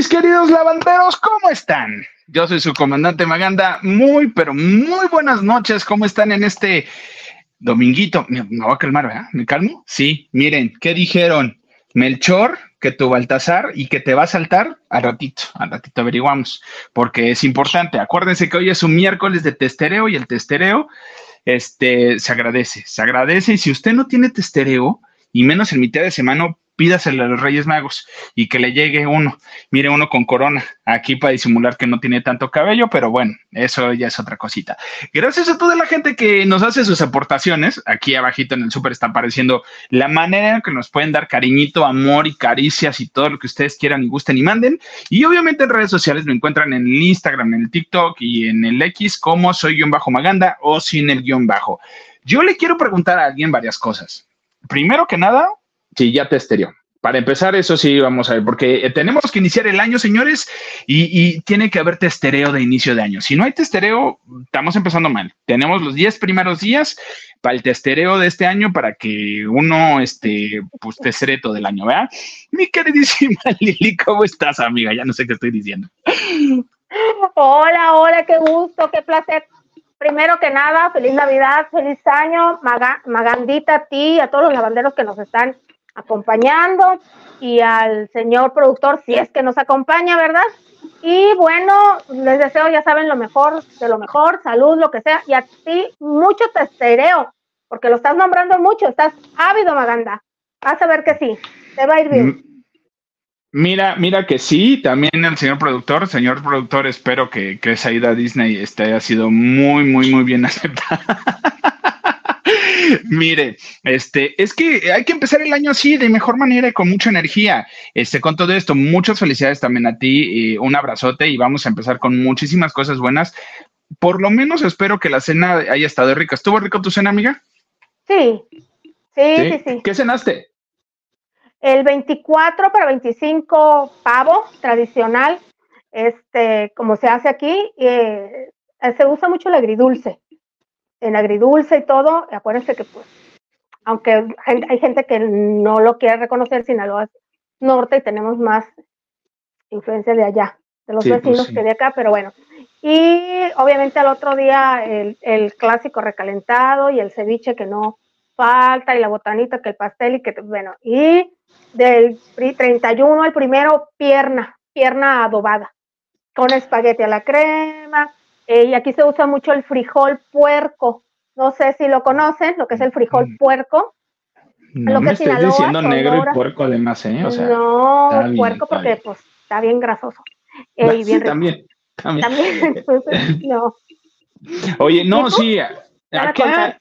mis queridos lavanderos, ¿cómo están? Yo soy su comandante Maganda. Muy, pero muy buenas noches. ¿Cómo están en este dominguito? Me, me voy a calmar, ¿verdad? ¿Me calmo? Sí, miren, ¿qué dijeron? Melchor, que tu Baltasar y que te va a saltar al ratito, al ratito averiguamos, porque es importante. Acuérdense que hoy es un miércoles de testereo y el testereo este, se agradece, se agradece. Y si usted no tiene testereo, y menos en mitad de semana, pídaselo a los Reyes Magos y que le llegue uno. Mire, uno con corona, aquí para disimular que no tiene tanto cabello, pero bueno, eso ya es otra cosita. Gracias a toda la gente que nos hace sus aportaciones. Aquí abajito en el súper está apareciendo la manera en que nos pueden dar cariñito, amor y caricias y todo lo que ustedes quieran y gusten y manden. Y obviamente en redes sociales me encuentran en el Instagram, en el TikTok y en el X como soy guion bajo Maganda o sin el guion bajo. Yo le quiero preguntar a alguien varias cosas. Primero que nada, Sí, ya te esterió. Para empezar, eso sí, vamos a ver, porque eh, tenemos que iniciar el año, señores, y, tiene que haber testereo de inicio de año. Si no hay testereo, estamos empezando mal. Tenemos los 10 primeros días para el testereo de este año para que uno, este, pues, testere todo el año, ¿verdad? Mi queridísima Lili, ¿cómo estás, amiga? Ya no sé qué estoy diciendo. Hola, hola, qué gusto, qué placer. Primero que nada, feliz Navidad, feliz año, Magandita a ti, a todos los lavanderos que nos están acompañando y al señor productor, si es que nos acompaña, ¿verdad? Y bueno, les deseo, ya saben, lo mejor de lo mejor, salud, lo que sea, y a ti mucho testereo, porque lo estás nombrando mucho, estás ávido, Maganda. Vas a ver que sí, te va a ir bien. Mm, mira, mira que sí, también el señor productor, señor productor, espero que, que esa ida a Disney este, haya sido muy, muy, muy bien aceptada. Mire, este, es que hay que empezar el año así, de mejor manera y con mucha energía. Este, con todo esto, muchas felicidades también a ti, un abrazote y vamos a empezar con muchísimas cosas buenas. Por lo menos espero que la cena haya estado rica. ¿Estuvo rico tu cena, amiga? Sí, sí, sí, sí. ¿Qué cenaste? El 24 para 25 pavo tradicional, este, como se hace aquí, eh, se usa mucho el agridulce en agridulce y todo, acuérdense que pues, aunque hay gente que no lo quiere reconocer, Sinaloa es norte y tenemos más influencia de allá, de los pues vecinos que de acá, pero bueno. Y obviamente al otro día el, el, clásico recalentado y el ceviche que no falta y la botanita que el pastel y que, bueno, y del 31 al primero pierna, pierna adobada, con espagueti a la crema, eh, y aquí se usa mucho el frijol puerco. No sé si lo conocen, lo que es el frijol mm. puerco. No lo me estés diciendo negro y puerco además, ¿eh? O sea, no, puerco porque pues está bien grasoso. Eh, y bien también, también. no. Oye, no, sí, acá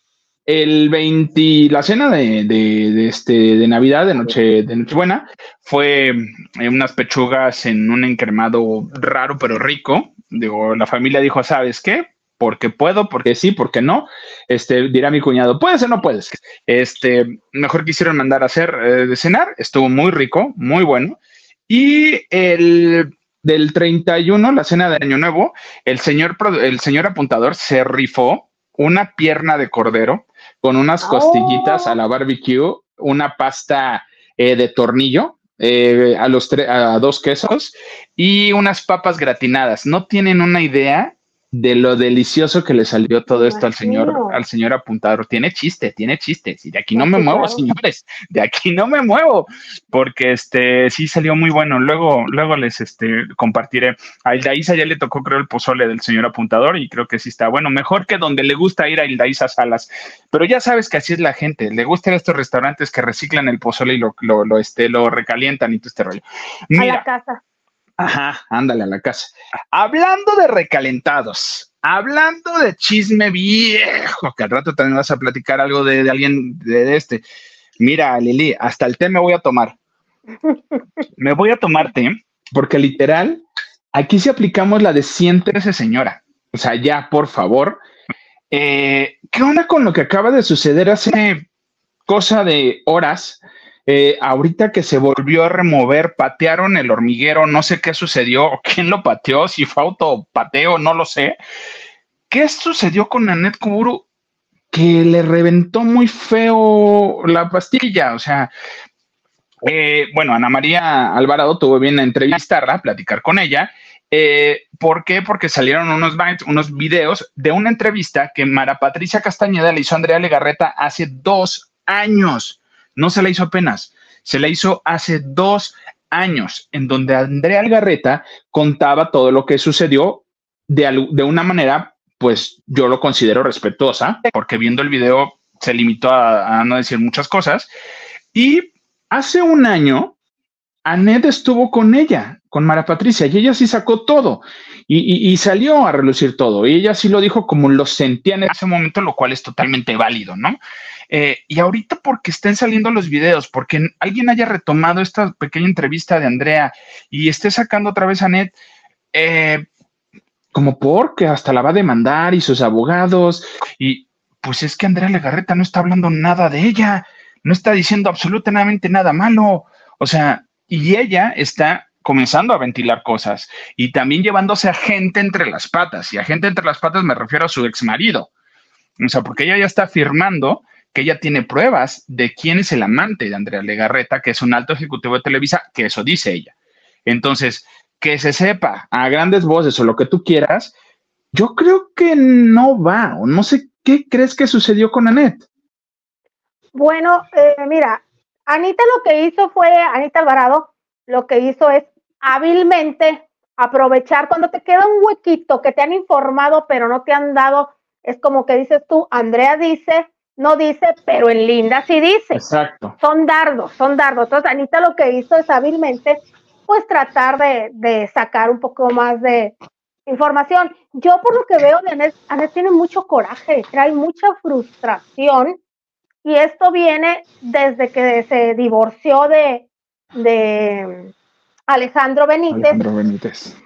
el 20, la cena de, de, este, de Navidad, de Noche, de Nochebuena, fue eh, unas pechugas en un encremado raro pero rico. Digo, la familia dijo, ¿sabes qué? Porque puedo, porque sí, porque no. Este, dirá mi cuñado, ¿puedes o no puedes? Este, mejor quisieron mandar a hacer eh, de cenar, estuvo muy rico, muy bueno. Y el del 31, la cena de Año Nuevo, el señor, el señor apuntador se rifó una pierna de cordero con unas costillitas a la oh. barbecue, una pasta eh, de tornillo, eh, a los a dos quesos y unas papas gratinadas. No tienen una idea de lo delicioso que le salió todo esto al señor, al señor apuntador. Tiene chiste, tiene chiste. Y de aquí no me muevo, señores. De aquí no me muevo. Porque este sí salió muy bueno. Luego, luego les este compartiré. A Ildaísa ya le tocó, creo, el pozole del señor apuntador, y creo que sí está bueno. Mejor que donde le gusta ir a Ildaísa Salas. Pero ya sabes que así es la gente. Le gustan estos restaurantes que reciclan el pozole y lo, lo, lo, este, lo recalientan y todo este rollo. a la casa. Ajá, ándale a la casa. Hablando de recalentados, hablando de chisme viejo, que al rato también vas a platicar algo de, alguien de, este. Mira, Lili, hasta el té me voy a tomar. me voy a tomar té, porque literal, aquí sí aplicamos la de siéntese, señora. O sea, ya, por favor. Eh, ¿Qué onda con lo que acaba de suceder hace cosa de horas? Eh, ahorita que se volvió a remover, patearon el hormiguero, no sé qué sucedió, quién lo pateó, si fue autopateo, no lo sé. ¿Qué sucedió con Anet Kuburu? Que le reventó muy feo la pastilla, o sea, eh, bueno, Ana María Alvarado tuvo bien entrevistarla, platicar con ella. Eh, ¿Por qué? Porque salieron unos, unos videos de una entrevista que Mara Patricia Castañeda le hizo a Andrea Legarreta hace dos años. No se la hizo apenas, se la hizo hace dos años, en donde Andrea Legarreta contaba todo lo que sucedió de, de una manera, pues yo lo considero respetuosa, porque viendo el video se limitó a, no decir muchas cosas. Y hace un año, Anet estuvo con ella, con Mara Patricia, y ella sí sacó todo y, salió a relucir todo. Y ella sí lo dijo como lo sentía en ese momento, lo cual es totalmente válido, ¿no? Eh, y ahorita porque estén saliendo los videos, porque alguien haya retomado esta pequeña entrevista de Andrea y esté sacando otra vez a Anet, eh, como porque hasta la va a demandar y sus abogados, y pues es que Andrea Legarreta no está hablando nada de ella no está diciendo absolutamente nada malo. O sea, y ella está comenzando a ventilar cosas y también llevándose a gente entre las patas. Y a gente entre las patas me refiero a su ex marido. O sea, porque ella ya está afirmando que ella tiene pruebas de quién es el amante de Andrea Legarreta, que es un alto ejecutivo de Televisa, que eso dice ella. Entonces, que se sepa a grandes voces o lo que tú quieras, yo creo que no va, o no sé qué crees que sucedió con Anet. Bueno, eh, mira, Anita lo que hizo fue, Anita Alvarado, lo que hizo es hábilmente aprovechar cuando te queda un huequito que te han informado pero no te han dado, es como que dices tú, Andrea dice, no dice, pero en Linda sí dice. Exacto. Son dardos, son dardos. Entonces Anita lo que hizo es hábilmente pues tratar de, sacar un poco más de información. Yo por lo que veo de Anet, Anet tiene mucho coraje, trae mucha frustración y esto viene desde que se divorció de, de Alejandro Benítez.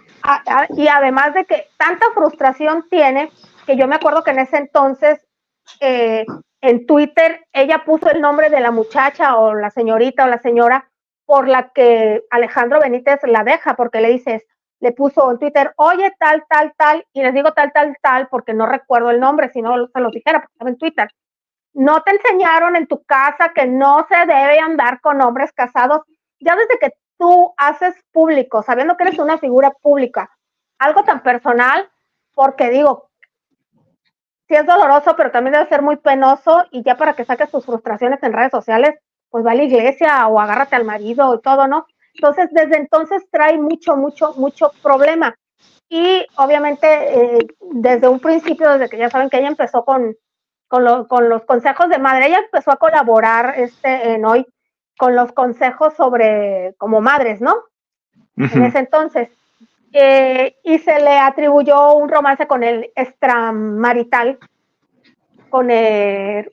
y además de que tanta frustración tiene, que yo me acuerdo que en ese entonces eh, en Twitter ella puso el nombre de la muchacha o la señorita o la señora por la que Alejandro Benítez la deja, porque le dices, le puso en Twitter, oye, tal, tal, tal, y les digo tal, tal, tal, porque no recuerdo el nombre, si no se lo dijera, porque estaba en Twitter no te enseñaron en tu casa que no se debe andar con hombres casados. Ya desde que tú haces público, sabiendo que eres una figura pública, algo tan personal, porque digo, sí es doloroso, pero también debe ser muy penoso y ya para que saques tus frustraciones en redes sociales, pues va a la iglesia o agárrate al marido y todo, ¿no? Entonces, desde entonces trae mucho, mucho, mucho problema. Y obviamente, eh, desde un principio, desde que ya saben que ella empezó con, con, los consejos de madre. Ella empezó a colaborar este, en hoy con los consejos sobre como madres, ¿no? En ese entonces. Eh, y se le atribuyó un romance con el extramarital, con,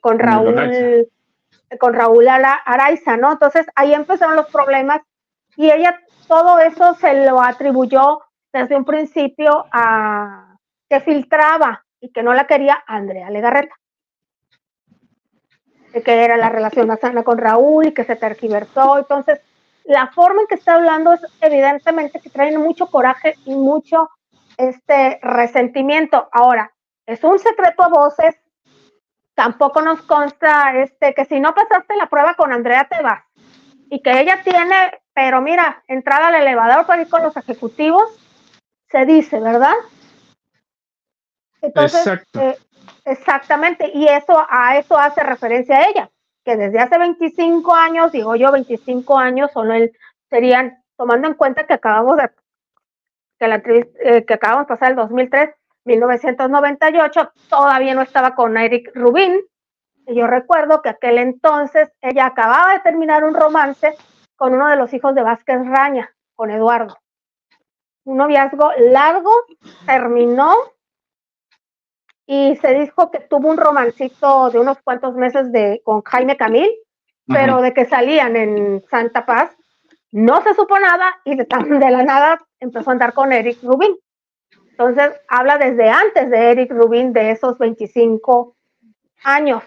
con Raúl, con Raúl Araiza, ¿no? Entonces ahí empezaron los problemas y ella todo eso se lo atribuyó desde un principio a que filtraba y que no la quería Andrea Legarreta que era la relación más sana con Raúl y que se tergiversó. Entonces, la forma en que está hablando es evidentemente que trae mucho coraje y mucho este resentimiento. Ahora, es un secreto a voces. Tampoco nos consta este que si no pasaste la prueba con Andrea te vas y que ella tiene, pero mira, entrada al elevador para ir con los ejecutivos, se dice, ¿verdad? Entonces, Exacto. Eh, Exactamente, y eso a eso hace referencia a ella, que desde hace 25 años, digo yo 25 años, solo él serían, tomando en cuenta que acabamos de, que, la, eh, que acabamos de pasar el 2003, 1998, todavía no estaba con Eric Rubin, y yo recuerdo que aquel entonces ella acababa de terminar un romance con uno de los hijos de Vázquez Raña, con Eduardo. Un noviazgo largo, terminó y se dijo que tuvo un romancito de unos cuantos meses de, con Jaime Camil, pero de que salían en Santa Paz, no se supo nada y de, de la nada empezó a andar con Eric Rubin. Entonces habla desde antes de Eric Rubin de esos 25 años.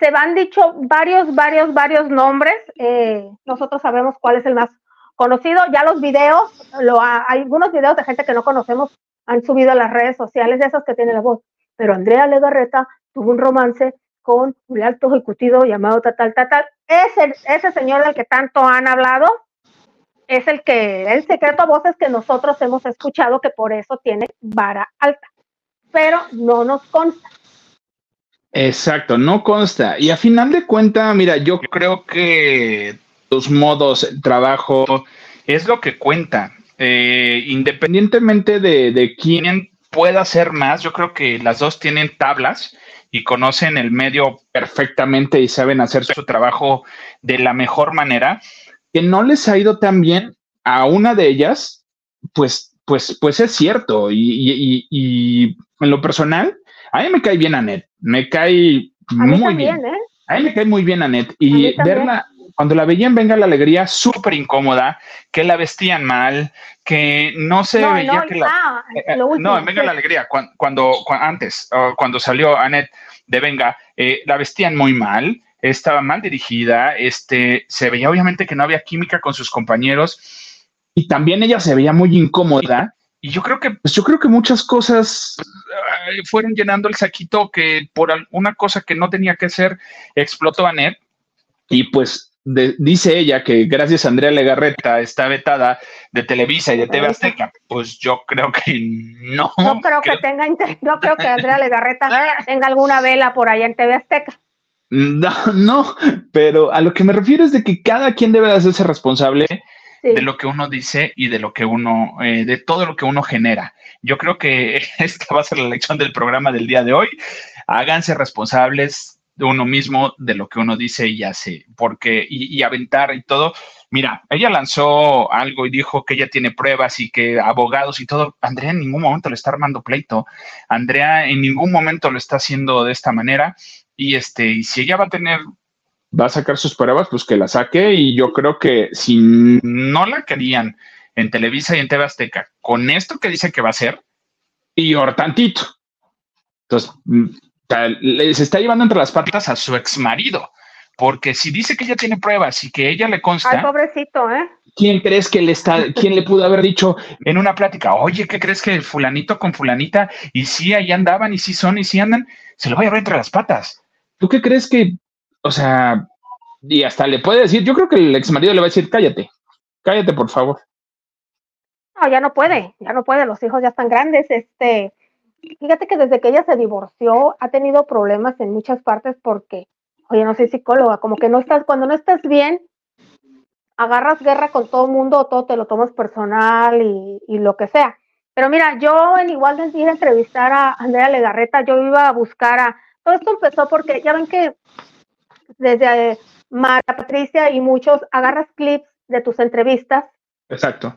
Se van dicho varios, varios, varios nombres. Eh, nosotros sabemos cuál es el más conocido. Ya los videos, lo, hay algunos videos de gente que no conocemos han subido a las redes sociales de esos que tienen la voz pero Andrea Legarreta tuvo un romance con un alto ejecutivo llamado tal, tal, tal, tal. Ese, señor del que tanto han hablado es el que, el secreto a voces que nosotros hemos escuchado que por eso tiene vara alta, pero no nos consta. Exacto, no consta. Y a final de cuentas, mira, yo creo que tus modos, el trabajo, es lo que cuenta. Eh, independientemente de, de quién pueda hacer más, yo creo que las dos tienen tablas y conocen el medio perfectamente y saben hacer su trabajo de la mejor manera. Que no les ha ido tan bien a una de ellas, pues, pues, pues es cierto. Y, y en lo personal, a mí me cae bien Anet, me cae muy bien. ¿eh? A mí me cae muy bien Anet y verla, cuando la veían Venga la Alegría, súper incómoda, que la vestían mal, que no se veía que la... Eh, eh, no, en Venga la Alegría, cuando, antes, cuando salió Anet de Venga, la vestían muy mal, estaba mal dirigida, este, se veía obviamente que no había química con sus compañeros y también ella se veía muy incómoda y yo creo que, pues yo creo que muchas cosas fueron llenando el saquito que por una cosa que no tenía que ser explotó a Net. Y pues dice ella que gracias a Andrea Legarreta está vetada de Televisa y de TV Azteca. Pues yo creo que no. No creo que, tenga, no creo que Andrea Legarreta tenga alguna vela por allá en TV Azteca. No, no, pero a lo que me refiero es de que cada quien debe hacerse responsable de lo que uno dice y de lo que uno, eh, de todo lo que uno genera. Yo creo que esta va a ser la lección del programa del día de hoy. Háganse responsables de uno mismo, de lo que uno dice y hace, porque, y, aventar y todo. Mira, ella lanzó algo y dijo que ella tiene pruebas y que abogados y todo. Andrea en ningún momento le está armando pleito. Andrea en ningún momento lo está haciendo de esta manera. Y este, y si ella va a tener va a sacar sus pruebas, pues que la saque. Y yo creo que si no la querían en Televisa y en TV Azteca, con esto que dice que va a ser, y tantito. Entonces, mm, se está llevando entre las patas a su ex marido. Porque si dice que ella tiene pruebas y que ella le consta. Ay, pobrecito, ¿eh? ¿Quién crees que le está, quién le pudo haber dicho en una plática, oye, ¿qué crees que fulanito con fulanita? Y sí, ahí andaban, y sí son, y sí andan, se lo va a llevar entre las patas. ¿Tú qué crees que o sea, y hasta le puede decir, yo creo que el ex marido le va a decir, cállate, cállate, por favor. No, ya no puede, ya no puede, los hijos ya están grandes. Este, fíjate que desde que ella se divorció ha tenido problemas en muchas partes porque, oye, no soy psicóloga, como que no estás, cuando no estás bien, agarras guerra con todo el mundo todo te lo tomas personal y, lo que sea. Pero mira, yo en igual de a entrevistar a Andrea Legarreta, yo iba a buscar a, todo esto empezó porque ya ven que desde Mara Patricia y muchos, agarras clips de tus entrevistas. Exacto.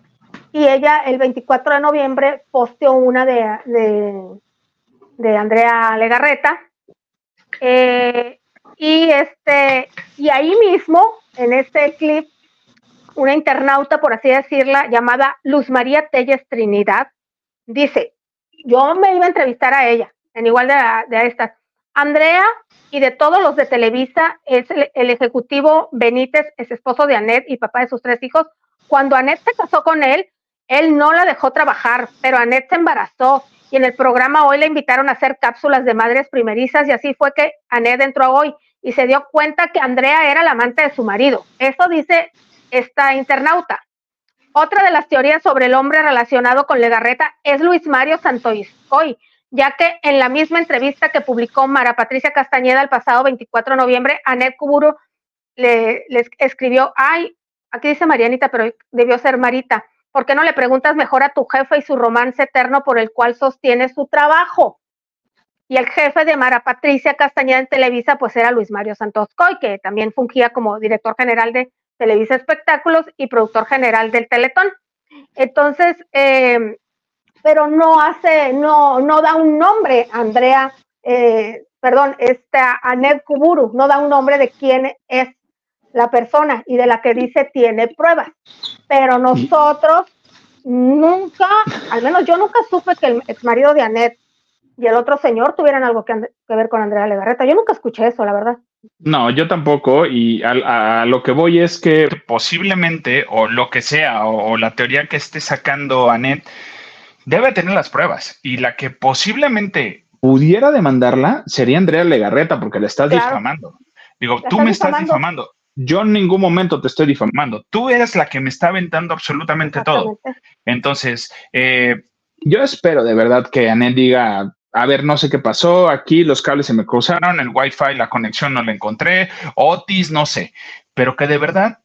Y ella el 24 de noviembre posteó una de, de, Andrea Legarreta. Eh, y, este, y ahí mismo, en este clip, una internauta, por así decirla, llamada Luz María Telles Trinidad, dice, yo me iba a entrevistar a ella, en igual de, de estas. Andrea y de todos los de Televisa es el, ejecutivo Benítez, es esposo de Anet y papá de sus tres hijos. Cuando Anet se casó con él, él no la dejó trabajar, pero Anet se embarazó y en el programa hoy le invitaron a hacer cápsulas de madres primerizas y así fue que Anet entró hoy y se dio cuenta que Andrea era la amante de su marido. Eso dice esta internauta. Otra de las teorías sobre el hombre relacionado con Legarreta es Luis Mario Santoiscoy, ya que en la misma entrevista que publicó Mara Patricia Castañeda el pasado 24 de noviembre, Anet Kuburu le, escribió, ay, aquí dice Marianita, pero debió ser Marita, ¿por qué no le preguntas mejor a tu jefe y su romance eterno por el cual sostiene su trabajo? Y el jefe de Mara Patricia Castañeda en Televisa, pues era Luis Mario Santos Coy, que también fungía como director general de Televisa Espectáculos y productor general del Teletón. Entonces, eh, pero no hace, no, no da un nombre, Andrea, eh, perdón, esta Anet Kuburu, no da un nombre de quién es la persona y de la que dice tiene pruebas. Pero nosotros nunca, al menos yo nunca supe que el ex marido de Anet y el otro señor tuvieran algo que, ver con Andrea Legarreta. Yo nunca escuché eso, la verdad. No, yo tampoco. Y a, lo que voy es que posiblemente, o lo que sea, o, o la teoría que esté sacando Anet, debe tener las pruebas y la que posiblemente pudiera demandarla sería Andrea Legarreta porque le estás difamando. Digo, tú me estás difamando. Yo en ningún momento te estoy difamando. Tú eres la que me está aventando absolutamente todo. Entonces, eh, yo espero de verdad que Anet diga, a ver, no sé qué pasó, aquí los cables se me cruzaron, el Wi-Fi, la conexión no la encontré, Otis, no sé, pero que de verdad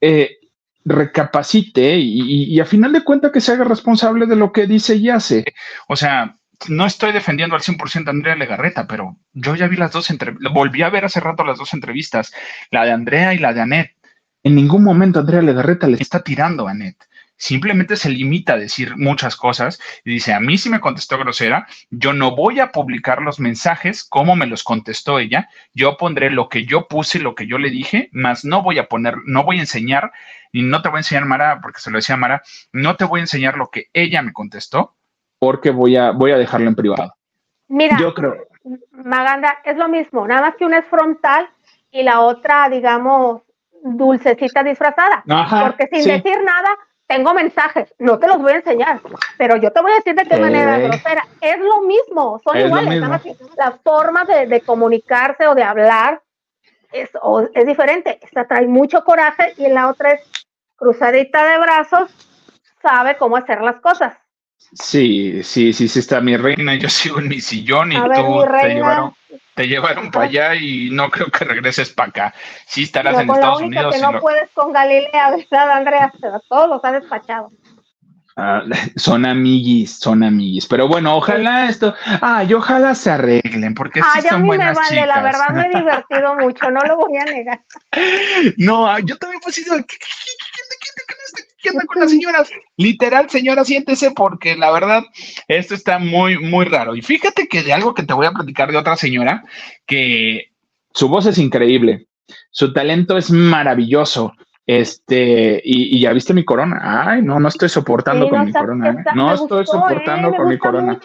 eh, recapacite y, y, a final de cuentas que se haga responsable de lo que dice y hace. O sea, no estoy defendiendo al 100% a Andrea Legarreta, pero yo ya vi las dos entrevistas, volví a ver hace rato las dos entrevistas, la de Andrea y la de Anet. En ningún momento Andrea Legarreta le está tirando a Anet simplemente se limita a decir muchas cosas y dice, a mí sí me contestó grosera, yo no voy a publicar los mensajes como me los contestó ella, yo pondré lo que yo puse, lo que yo le dije, más no voy a poner, no voy a enseñar, y no te voy a enseñar, Mara, porque se lo decía Mara, no te voy a enseñar lo que ella me contestó, porque voy a, voy a dejarlo en privado. Mira, yo creo. Maganda, es lo mismo, nada más que una es frontal y la otra, digamos, dulcecita disfrazada. porque sin decir nada, tengo mensajes, no te los voy a enseñar, pero yo te voy a decir de qué manera grosera. Es lo mismo, son iguales. Las formas de, comunicarse o de hablar es, es diferente. Esta trae mucho coraje y la otra es cruzadita de brazos, sabe cómo hacer las cosas. Sí, sí, sí, sí está mi reina. Yo sigo en mi sillón y tú te llevaron, te llevaron para allá y no creo que regreses para acá. Sí estarás en Estados la Unidos. que no puedes con Galilea, ¿verdad, Andrea? Todos los ha despachado. Ah, son amiguis, son amiguis. Pero bueno, ojalá esto, ay, ojalá se arreglen, porque sí son a mí buenas me vale, la verdad me he divertido mucho, no lo voy a negar. No, yo también sido, ¿qué, ¿qué onda con las señoras? Literal, señora, siéntese porque la verdad, esto está muy, muy raro. Y fíjate que de algo que te voy a platicar de otra señora, que su voz es increíble, su talento es maravilloso. Este, y, ya viste mi corona. Ay, no, no estoy soportando con mi corona. ¿eh? no estoy soportando eh, con mi corona.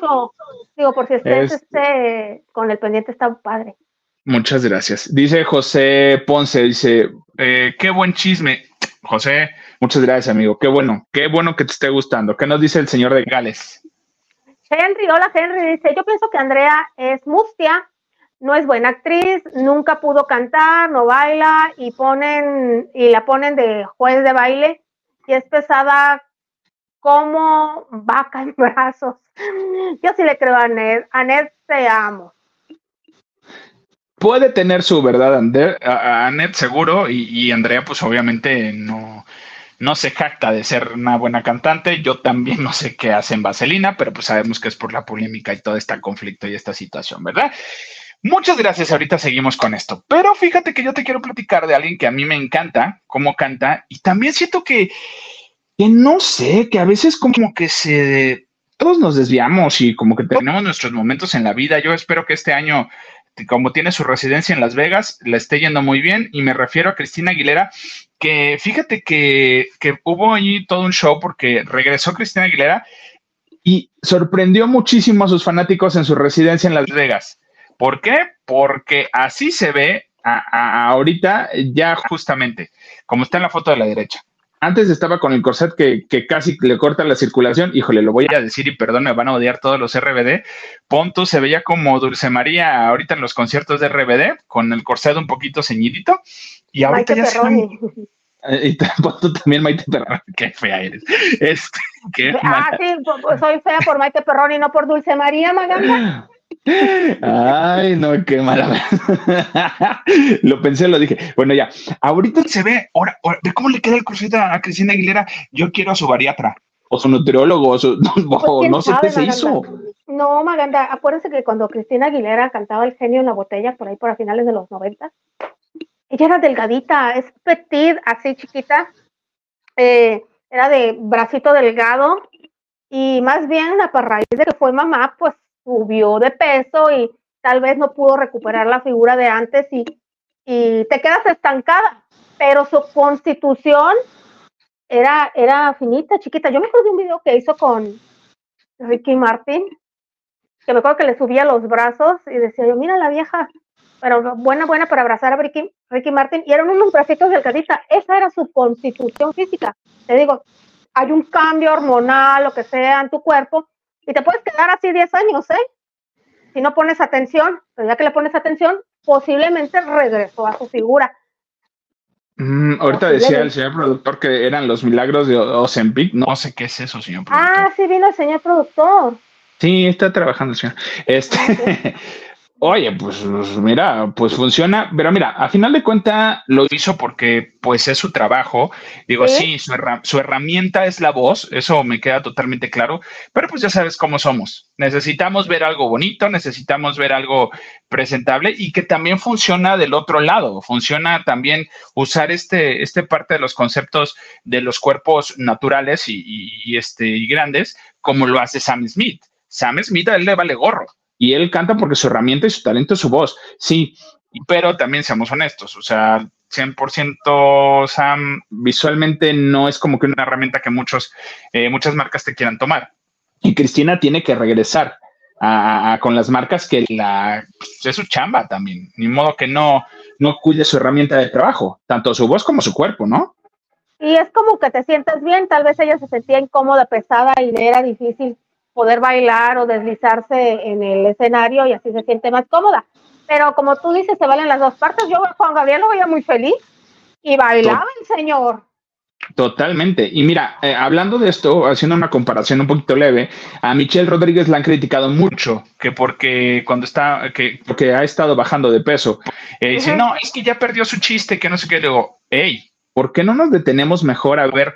Digo, por si estés este, con el pendiente, está padre. Muchas gracias. Dice José Ponce, dice, eh, qué buen chisme. José, Muchas gracias, amigo. Qué bueno, qué bueno que te esté gustando. ¿Qué nos dice el señor de Gales? Henry, hola Henry, dice, yo pienso que Andrea es mustia, no es buena actriz, nunca pudo cantar, no baila y ponen y la ponen de juez de baile y es pesada como vaca en brazos. Yo sí le creo a Anet, Anet te amo. Puede tener su verdad, Anet seguro, y, y Andrea pues obviamente no, no se jacta de ser una buena cantante. Yo también no sé qué hace en Vaselina, pero pues sabemos que es por la polémica y todo este conflicto y esta situación, ¿verdad? Muchas gracias. Ahorita seguimos con esto. Pero fíjate que yo te quiero platicar de alguien que a mí me encanta, cómo canta, y también siento que, que no sé, que a veces como que se todos nos desviamos y como que tenemos nuestros momentos en la vida. Yo espero que este año como tiene su residencia en Las Vegas, le esté yendo muy bien y me refiero a Cristina Aguilera, que fíjate que, hubo ahí todo un show porque regresó Cristina Aguilera y sorprendió muchísimo a sus fanáticos en su residencia en Las Vegas. ¿Por qué? Porque así se ve ahorita ya justamente, como está en la foto de la derecha. Antes estaba con el corset que, casi le corta la circulación. Híjole, lo voy a decir y perdón, me van a odiar todos los RBD. Ponto se veía como Dulce María ahorita en los conciertos de RBD, con el corset un poquito ceñidito. Y ahorita ya se y Ponto también Maite Perroni, qué fea eres. Este, ah, sí, soy fea por Maite Perroni, no por Dulce María, Maganda. Ay, no, qué mala. lo pensé, lo dije. Bueno, ya. Ahorita se ve, ahora, ve cómo le queda el crucito a Cristina Aguilera. Yo quiero a su bariatra, o su nutriólogo, o, su, pues, no sé qué se hizo. No, Maganda, acuérdense que cuando Cristina Aguilera cantaba El genio en la botella, por ahí por a finales de los 90, ella era delgadita, es petit, así chiquita, eh, era de bracito delgado, y más bien a raíz de que fue mamá, pues subió de peso y tal vez no pudo recuperar la figura de antes y, y te quedas estancada, pero su constitución era, era finita, chiquita. Yo me acuerdo de un video que hizo con Ricky Martin, que me acuerdo que le subía los brazos y decía yo, mira la vieja, pero buena, buena para abrazar a Ricky, Ricky Martin, y eran unos bracitos delgaditas. Esa era su constitución física. Te digo, hay un cambio hormonal, lo que sea en tu cuerpo, y te puedes quedar así 10 años, ¿eh? si no pones atención, pero ya que le pones atención, posiblemente regresó a su figura. Mm, ahorita decía el señor productor que eran los milagros de Ozempic. No sé qué es eso, señor productor. Ah, sí, vino el señor productor. Sí, está trabajando el señor. Este, Oye, pues, mira, pues funciona, pero mira, a final de cuenta lo hizo porque pues es su trabajo. Digo, sí, su, su, herramienta es la voz, eso me queda totalmente claro, pero pues ya sabes cómo somos. Necesitamos ver algo bonito, necesitamos ver algo presentable y que también funciona del otro lado. Funciona también usar este, este parte de los conceptos de los cuerpos naturales y, y, este, y grandes, como lo hace Sam Smith. Sam Smith a él le vale gorro y él canta porque su herramienta y su talento es su voz, sí, pero también seamos honestos, o sea, 100% Sam visualmente no es como que una herramienta que muchos, eh, muchas marcas te quieran tomar. Y Cristina tiene que regresar con las marcas que la, pues, es su chamba también, ni modo que no, no cuide su herramienta de trabajo, tanto su voz como su cuerpo, ¿no? Y es como que te sientes bien, tal vez ella se sentía incómoda, pesada y era difícil poder bailar o deslizarse en el escenario y así se siente más cómoda. Pero como tú dices, se valen las dos partes. Yo Juan Gabriel lo veía muy feliz y bailaba el señor. Totalmente. Y mira, eh, hablando de esto, haciendo una comparación un poquito leve, a Michelle Rodríguez la han criticado mucho, que porque cuando está, que porque ha estado bajando de peso, eh, dice, no, es que ya perdió su chiste, que no sé qué. Digo, hey, ¿por qué no nos detenemos mejor a ver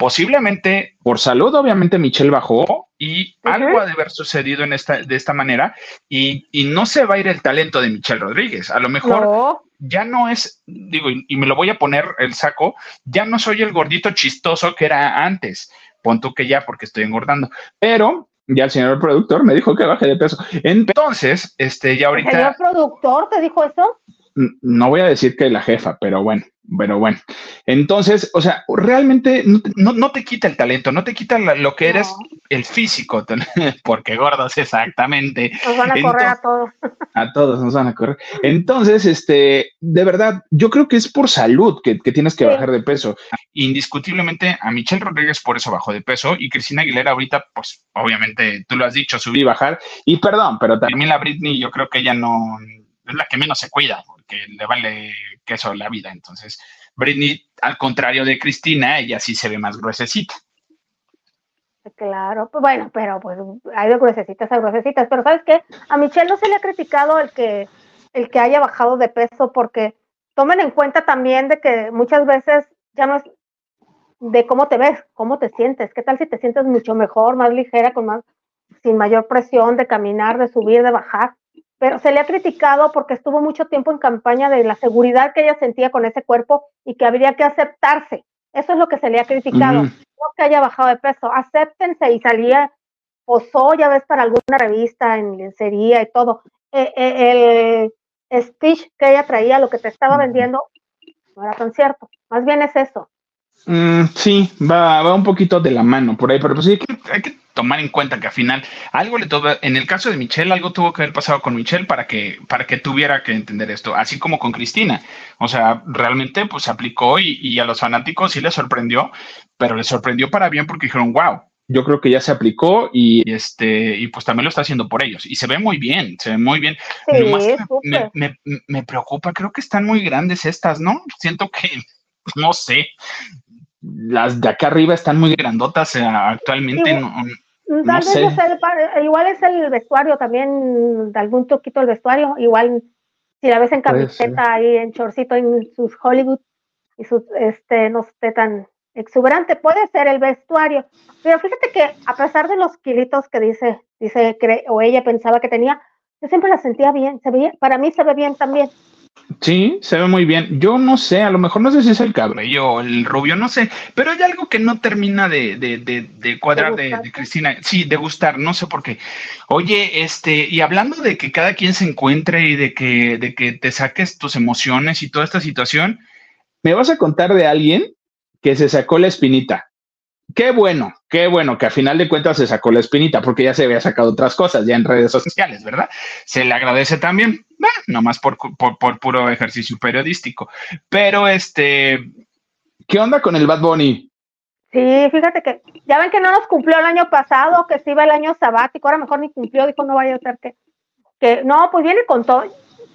posiblemente por salud, obviamente Michelle bajó y algo ha de haber sucedido en esta, de esta manera y, no se va a ir el talento de Michelle Rodríguez. A lo mejor ya no es, digo, y, me lo voy a poner el saco, ya no soy el gordito chistoso que era antes. Pon tú que ya porque estoy engordando, pero ya el señor productor me dijo que baje de peso. Entonces, este, ya ahorita. ¿El señor productor te dijo eso? No voy a decir que la jefa, pero bueno. Pero bueno, entonces, o sea, realmente no, te quita el talento, no te quita lo que eres el físico, porque gordos exactamente. Nos van a correr a todos. A todos nos van a correr. Entonces, este, de verdad, yo creo que es por salud que, tienes que bajar de peso. Indiscutiblemente a Michelle Rodríguez por eso bajó de peso y Cristina Aguilera ahorita, pues obviamente tú lo has dicho, subí y bajar. Y perdón, pero también la Britney, yo creo que ella no es la que menos se cuida, porque le vale queso la vida. Entonces, Britney, al contrario de Cristina, ella sí se ve más gruesecita. Claro, pues bueno, pero pues hay de gruesecitas a gruesecitas, pero ¿sabes qué? A Michelle no se le ha criticado el que, el que haya bajado de peso porque tomen en cuenta también de que muchas veces ya no es de cómo te ves, cómo te sientes, qué tal si te sientes mucho mejor, más ligera, con más, sin mayor presión de caminar, de subir, de bajar pero se le ha criticado porque estuvo mucho tiempo en campaña de la seguridad que ella sentía con ese cuerpo y que habría que aceptarse. Eso es lo que se le ha criticado. No que haya bajado de peso, acéptense y salía, posó, ya ves, para alguna revista en lencería y todo. Eh, eh, el speech que ella traía, lo que te estaba vendiendo, no era tan cierto. Más bien es eso. Mm, sí, va, va un poquito de la mano por ahí, pero pues sí, hay que, tomar en cuenta que al final algo le tuvo, en el caso de Michelle, algo tuvo que haber pasado con Michelle para que, para que tuviera que entender esto, así como con Cristina. O sea, realmente pues aplicó y, y a los fanáticos sí les sorprendió, pero les sorprendió para bien porque dijeron, wow, yo creo que ya se aplicó y este y pues también lo está haciendo por ellos y se ve muy bien, se ve muy bien. me, me, me, preocupa, creo que están muy grandes estas, ¿no? Siento que no sé, las de acá arriba están muy grandotas eh, actualmente. Igual, no, igual es el vestuario también, de algún toquito el vestuario, igual si la ves en camiseta ahí en chorcito en sus Hollywood y sus este no esté tan exuberante, puede ser el vestuario. Pero fíjate que a pesar de los kilitos que dice, dice o ella pensaba que tenía, yo siempre la sentía bien, se veía, para mí se ve bien también. Sí, se ve muy bien. Yo no sé, a lo mejor no sé si es el cabello o el rubio, no sé, pero hay algo que no termina de, de, de, cuadrar de, Cristina. Sí, de gustar, no sé por qué. Oye, este, y hablando de que cada quien se encuentre y de que, de que te saques tus emociones y toda esta situación, me vas a contar de alguien que se sacó la espinita. Qué bueno, qué bueno que a final de cuentas se sacó la espinita, porque ya se había sacado otras cosas ya en redes sociales, ¿verdad? Se le agradece también, nomás por, por, puro ejercicio periodístico. Pero este, ¿qué onda con el Bad Bunny? Sí, fíjate que ya ven que no nos cumplió el año pasado, que se iba el año sabático, ahora mejor ni cumplió, dijo no vaya a ser que que no, pues viene con todo.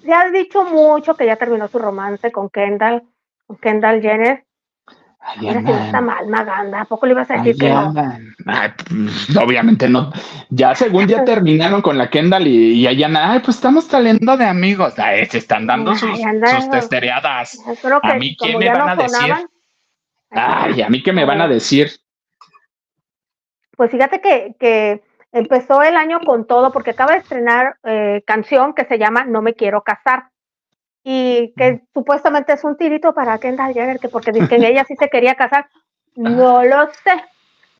Ya has dicho mucho que ya terminó su romance con Kendall, con Kendall Jenner. Ay, Ahora sí está mal, Maganda. ¿A poco le ibas a decir que no? Pues, obviamente no. Ya según ya terminaron con la Kendall y, y allá, ay, pues estamos saliendo de amigos. Ay, se están dando sus, sus testereadas. a mí, ¿qué me van a decir? Ay, a mí, ¿qué me van a decir? Pues fíjate que, que empezó el año con todo porque acaba de estrenar eh, canción que se llama No me quiero casar y que supuestamente es un tirito para Kendall Jenner, que porque dice que ella sí se quería casar, no lo sé,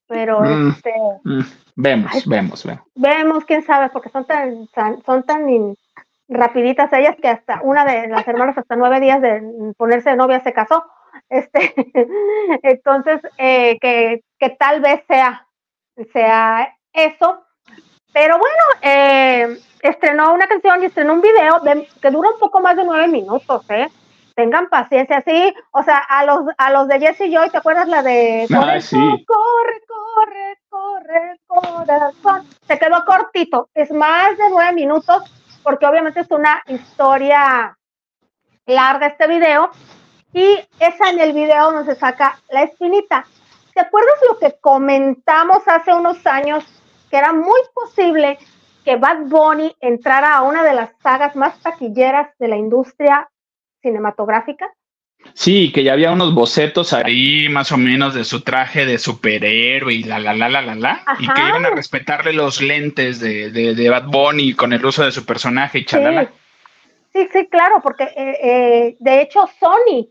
pero mm, este... Mm. Vemos, vemos, vemos. Vemos, quién sabe, porque son tan, son tan rapiditas ellas que hasta una de las hermanas hasta nueve días de ponerse de novia se casó. Este, entonces, eh, que, que tal vez sea, sea eso, pero bueno, eh, estrenó una canción y estrenó un video que dura un poco más de nueve minutos, ¿eh? Tengan paciencia, sí. O sea, a los, a los de Jesse Joy, ¿te acuerdas la de corre, corre, corre, corre, corazón? Se quedó cortito. Es más de nueve minutos, porque obviamente es una historia larga este video. Y esa en el video donde se saca la espinita. ¿Te acuerdas lo que comentamos hace unos años que era muy posible que Bad Bunny entrara a una de las sagas más taquilleras de la industria cinematográfica. Sí, que ya había unos bocetos ahí más o menos de su traje de superhéroe y la la la la la la, y que iban a respetarle los lentes de, de, Bad Bunny con el uso de su personaje y chalala. Sí, sí, claro, porque eh, eh, de hecho Sony,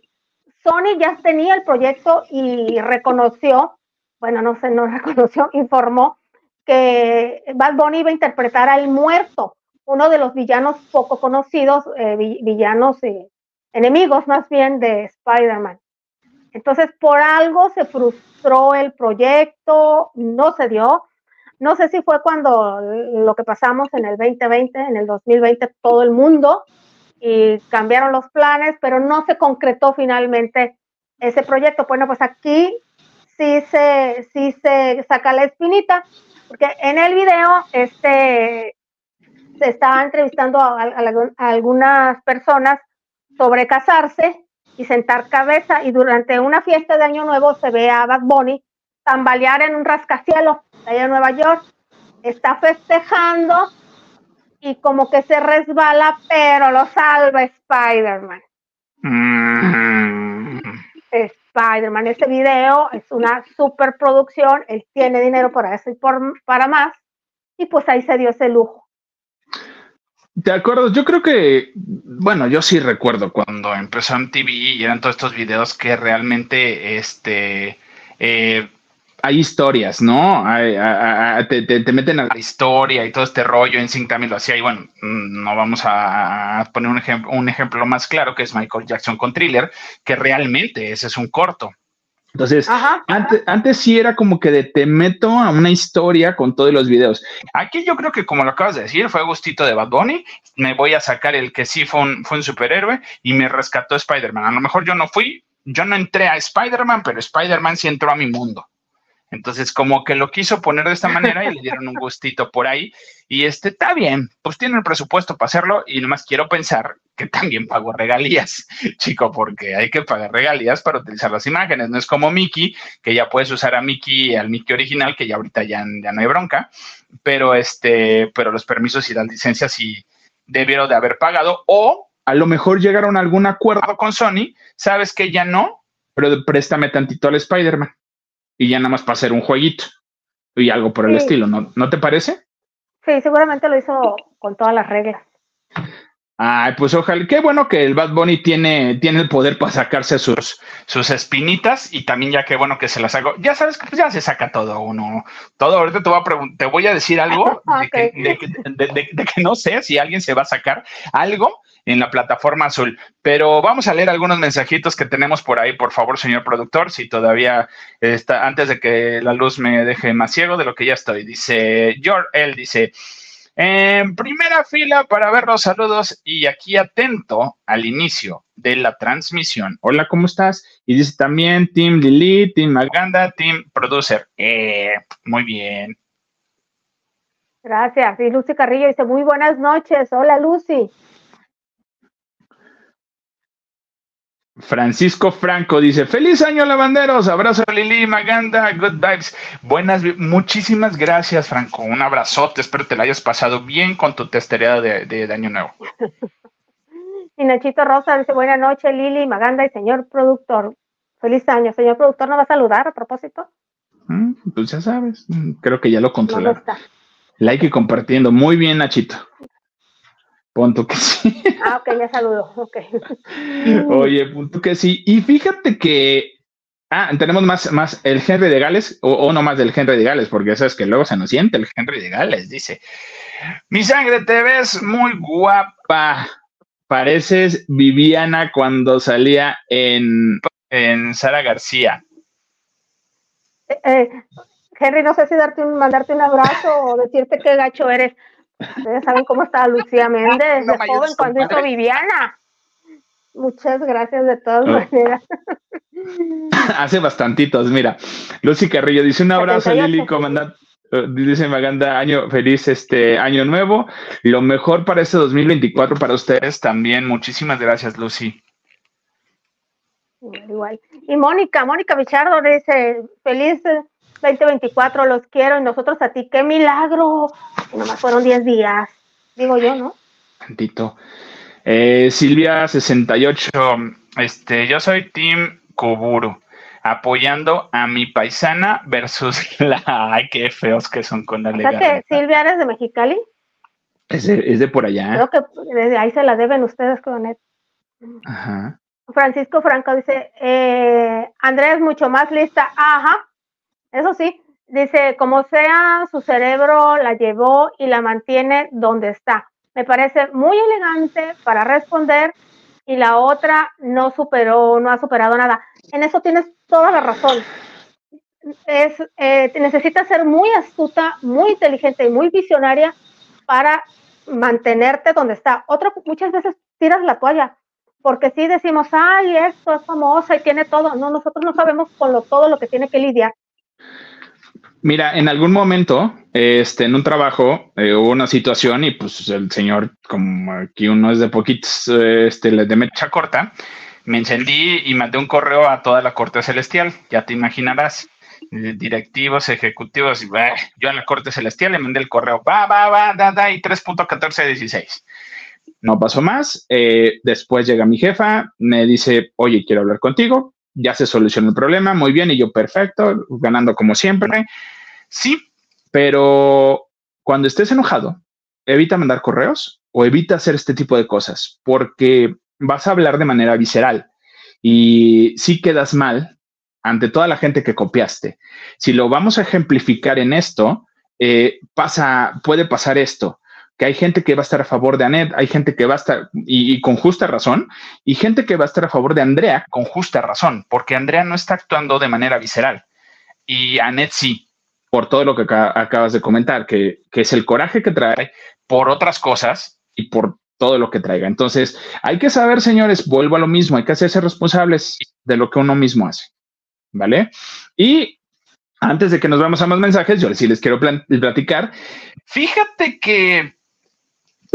Sony ya tenía el proyecto y reconoció, bueno, no sé, no reconoció, informó que Bad Bunny iba a interpretar al muerto, uno de los villanos poco conocidos, eh, villanos eh, enemigos más bien de Spider-Man. Entonces, por algo se frustró el proyecto, no se dio. No sé si fue cuando lo que pasamos en el 2020, en el 2020, todo el mundo, y cambiaron los planes, pero no se concretó finalmente ese proyecto. Bueno, pues aquí sí se, sí se saca la espinita porque en el video este, se estaba entrevistando a, algunas personas sobre casarse y sentar cabeza y durante una fiesta de Año Nuevo se ve a Bad Bunny tambalear en un rascacielos allá en Nueva York. Está festejando y como que se resbala, pero lo salva Spider-Man. Mm. Spider-Man. Ese video es una superproducción, él tiene dinero para eso y por, para más, y pues ahí se dio ese lujo. De acuerdo, yo creo que, bueno, yo sí recuerdo cuando empezó en TV y eran todos estos videos que realmente, este, eh, hay historias, ¿no? te, meten a la historia y todo este rollo. En Sync también lo hacía. Y bueno, mm, no vamos a poner un, ejemplo, un ejemplo más claro, que es Michael Jackson con Thriller, que realmente ese es un corto. Entonces, antes, antes sí era como que de te meto a una historia con todos los videos. Aquí yo creo que, como lo acabas de decir, fue gustito de Bad Bunny. Me voy a sacar el que sí fue un, fue un superhéroe y me rescató Spider-Man. A lo mejor yo no fui, yo no entré a Spider-Man, pero Spider-Man sí entró a mi mundo. Entonces, como que lo quiso poner de esta manera y le dieron un gustito por ahí. Y este, está bien, pues tiene el presupuesto para hacerlo y nomás quiero pensar que también pagó regalías, chico, porque hay que pagar regalías para utilizar las imágenes. No es como Mickey, que ya puedes usar a Mickey, al Mickey original, que ya ahorita ya, ya no hay bronca, pero este, pero los permisos y las licencias sí debieron de haber pagado o a lo mejor llegaron a algún acuerdo con Sony, sabes que ya no, pero préstame tantito al Spider-Man y ya nada más para hacer un jueguito y algo por el estilo, ¿no? ¿No te parece? Sí, seguramente lo hizo con todas las reglas. Ay, pues ojalá, qué bueno que el Bad Bunny tiene, tiene el poder para sacarse sus, sus espinitas y también ya qué bueno que se las hago. Ya sabes que pues ya se saca todo uno. Todo, ahorita te voy a, te voy a decir algo de, que, no sé si alguien se va a sacar algo en la plataforma azul. Pero vamos a leer algunos mensajitos que tenemos por ahí, por favor, señor productor, si todavía está, antes de que la luz me deje más ciego de lo que ya estoy. Dice George, él dice, en primera fila para ver los saludos y aquí atento al inicio de la transmisión. Hola, ¿cómo estás? Y dice también Team Lili, Team Maganda, Team Producer. Eh, muy bien. Gracias. Y Lucy Carrillo dice, muy buenas noches. Hola, Lucy. Francisco Franco dice, feliz año lavanderos, abrazo a Lili Maganda, good vibes, buenas, muchísimas gracias Franco, un abrazote, espero te la hayas pasado bien con tu testería de, año nuevo. y Nachito Rosa dice, buenas noches Lili Maganda y señor productor, feliz año, señor productor, ¿no va a saludar a propósito? Mm, pues ya sabes, mm, creo que ya lo controlé. like y compartiendo, muy bien Nachito. Punto que sí. Ah, ok, ya saludo. Ok. Oye, punto que sí. Y fíjate que. Ah, tenemos más, más el Henry de Gales, o, no más del Henry de Gales, porque eso es que luego se nos siente el Henry de Gales. Dice: Mi sangre, te ves muy guapa. Pareces Viviana cuando salía en, en Sara García. Eh, eh, Henry, no sé si darte un, mandarte un abrazo o decirte qué gacho eres. Ustedes saben cómo está Lucía Méndez, de joven cuando hizo Viviana. Muchas gracias de todas maneras. Hace bastantitos, mira. Lucy Carrillo dice un abrazo, Lili, comandante. Eh, dice Maganda, año feliz, este año nuevo. Lo mejor para este 2024 para ustedes también. Muchísimas gracias, Lucy. Igual. Y Mónica, Mónica Bichardo dice, feliz 2024, los quiero y nosotros a ti, qué milagro. Y nomás fueron 10 días, digo yo, ¿no? Tantito. Eh, Silvia 68, este, yo soy Team Kuburu, apoyando a mi paisana versus la... Ay, qué feos que son con la que Silvia eres de Mexicali. Es de, es de por allá. Creo que desde ahí se la deben ustedes él. Ajá. Francisco Franco dice, eh, Andrés mucho más lista. Ajá, eso sí, dice, como sea, su cerebro la llevó y la mantiene donde está. Me parece muy elegante para responder y la otra no superó, no ha superado nada. En eso tienes toda la razón. Es, eh, necesitas ser muy astuta, muy inteligente y muy visionaria para mantenerte donde está. Otra, muchas veces tiras la toalla, porque si decimos, ay, esto es famosa y tiene todo. No, nosotros no sabemos con lo, todo lo que tiene que lidiar. Mira, en algún momento, este, en un trabajo, eh, hubo una situación y pues el señor, como aquí uno es de poquitos, este, de mecha corta, me encendí y mandé un correo a toda la corte celestial, ya te imaginarás, eh, directivos, ejecutivos, yo en la corte celestial le mandé el correo, va, va, va, da, da, y 3.1416. No pasó más, eh, después llega mi jefa, me dice, oye, quiero hablar contigo, ya se solucionó el problema, muy bien, y yo perfecto, ganando como siempre. Sí, pero cuando estés enojado, evita mandar correos o evita hacer este tipo de cosas, porque vas a hablar de manera visceral y si quedas mal ante toda la gente que copiaste. Si lo vamos a ejemplificar en esto, eh, pasa, puede pasar esto que hay gente que va a estar a favor de Anet, hay gente que va a estar, y, con justa razón, y gente que va a estar a favor de Andrea con justa razón, porque Andrea no está actuando de manera visceral. Y Anet sí, por todo lo que acabas de comentar, que, que es el coraje que trae por otras cosas y por todo lo que traiga. Entonces, hay que saber, señores, vuelvo a lo mismo, hay que hacerse responsables de lo que uno mismo hace. ¿Vale? Y antes de que nos vamos a más mensajes, yo les quiero platicar. Fíjate que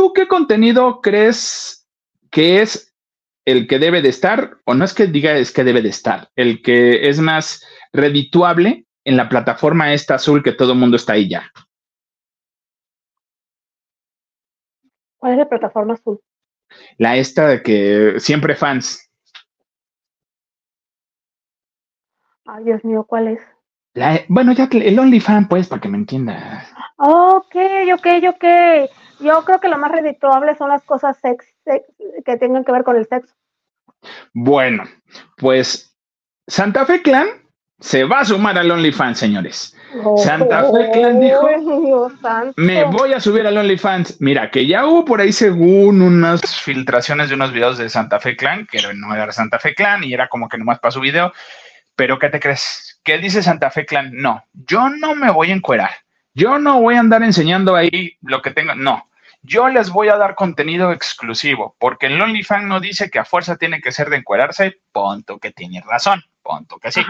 ¿Tú qué contenido crees que es el que debe de estar, o no es que diga es que debe de estar, el que es más redituable en la plataforma esta azul que todo el mundo está ahí ya? ¿Cuál es la plataforma azul? La esta de que siempre fans. Ay, Dios mío, ¿cuál es? bueno, ya el OnlyFans, pues, para que me entienda. Ok, ok, ok. Yo creo que lo más redituable son las cosas sex, que tengan que ver con el sexo. Bueno, pues Santa Fe Clan se va a sumar al OnlyFans, señores. Santa Fe Clan dijo, me voy a subir al OnlyFans. Mira, que ya hubo por ahí según unas filtraciones de unos videos de Santa Fe Clan, que no era Santa Fe Clan y era como que nomás para su video. Pero ¿qué te crees? ¿Qué dice Santa Fe Clan? No, yo no me voy a encuerar. Yo no voy a andar enseñando ahí lo que tengo. No, yo les voy a dar contenido exclusivo, porque el OnlyFans no dice que a fuerza tiene que ser de encuerarse, punto que tiene razón, punto que sí.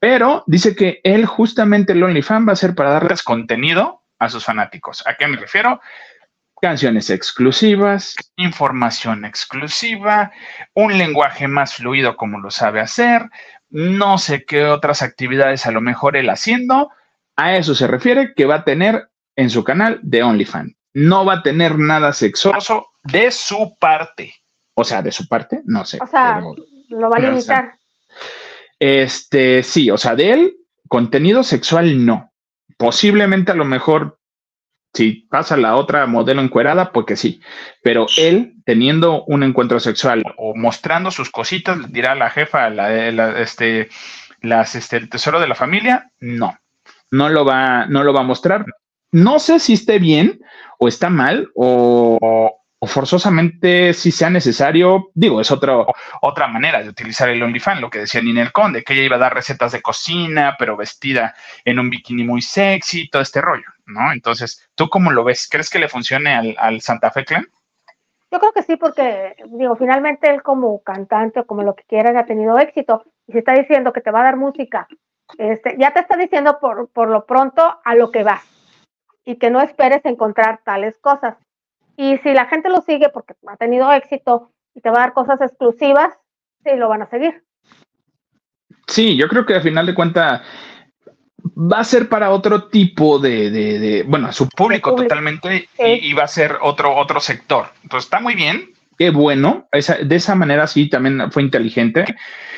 Pero dice que él justamente el OnlyFans va a ser para darles contenido a sus fanáticos. ¿A qué me refiero? Canciones exclusivas, información exclusiva, un lenguaje más fluido como lo sabe hacer, no sé qué otras actividades a lo mejor él haciendo. A eso se refiere que va a tener en su canal de OnlyFans. No va a tener nada sexoso de su parte. O sea, de su parte, no sé. O sea, lo va a limitar. este, sí, o sea, de él, contenido sexual no. Posiblemente a lo mejor si pasa la otra modelo encuerada, porque sí. Pero él, teniendo un encuentro sexual o mostrando sus cositas, dirá la jefa, este, las, este, el tesoro de la familia, no. No lo va, no lo va a mostrar. No sé si esté bien o está mal o, o forzosamente si sea necesario, digo, es otro, otra manera de utilizar el OnlyFans, lo que decía Ninel Conde, que ella iba a dar recetas de cocina, pero vestida en un bikini muy sexy, todo este rollo, ¿no? Entonces, ¿tú cómo lo ves? ¿Crees que le funcione al, Santa Fe Clan? Yo creo que sí, porque, digo, finalmente él como cantante o como lo que quiera ha tenido éxito, y se está diciendo que te va a dar música, este, ya te está diciendo por, por lo pronto a lo que vas, y que no esperes encontrar tales cosas y si la gente lo sigue porque ha tenido éxito y te va a dar cosas exclusivas, sí, lo van a seguir. Sí, yo creo que al final de cuentas va a ser para otro tipo de, bueno, a su público, totalmente y, va a ser otro, otro sector. Entonces está muy bien, qué bueno, de esa manera sí también fue inteligente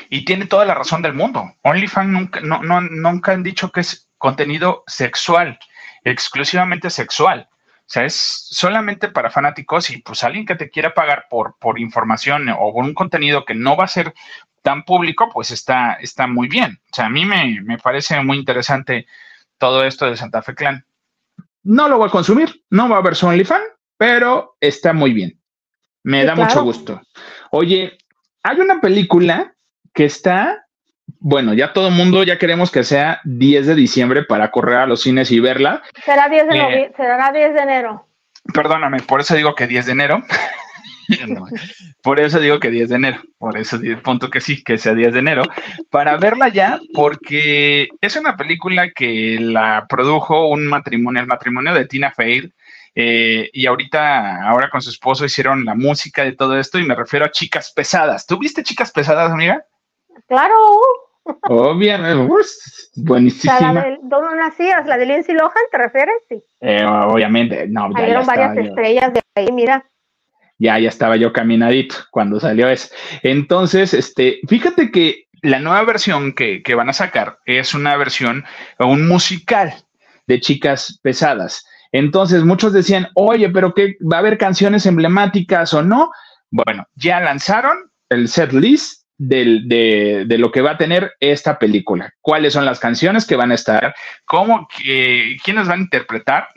y tiene toda la razón del mundo. OnlyFans nunca, no, no, nunca han dicho que es contenido sexual, exclusivamente sexual. O sea, es solamente para fanáticos y pues alguien que te quiera pagar por, por información o por un contenido que no va a ser tan público, pues está, está muy bien. O sea, a mí me, parece muy interesante todo esto de Santa Fe Clan. No lo voy a consumir, no va a ver su OnlyFans, pero está muy bien. Me da mucho gusto. Oye, hay una película que está bueno, ya todo el mundo ya queremos que sea 10 de diciembre para correr a los cines y verla. Será 10 de, eh, será 10 de enero. Perdóname, por eso digo que 10 de enero. por eso digo que 10 de enero, por eso punto que sí, que sea 10 de enero, para verla ya, porque es una película que la produjo un matrimonio, el matrimonio de Tina Fey, eh, y ahorita, ahora con su esposo hicieron la música de todo esto, y me refiero a Chicas Pesadas. ¿Tú viste Chicas Pesadas, amiga? Claro. Obviamente, buenísima. La de ¿Dónde nacías? ¿La de Lindsay Lohan te refieres? Sí. Eh, obviamente, no. Salieron varias estrellas de ahí, mira. Ya, ya estaba yo caminadito cuando salió eso. Entonces, este, fíjate que la nueva versión que, que van a sacar es una versión, un musical de chicas pesadas. Entonces, muchos decían, oye, pero que va a haber canciones emblemáticas o no. Bueno, ya lanzaron el set list de, lo que va a tener esta película. ¿Cuáles son las canciones que van a estar? ¿Cómo, que, ¿Quiénes van a interpretar?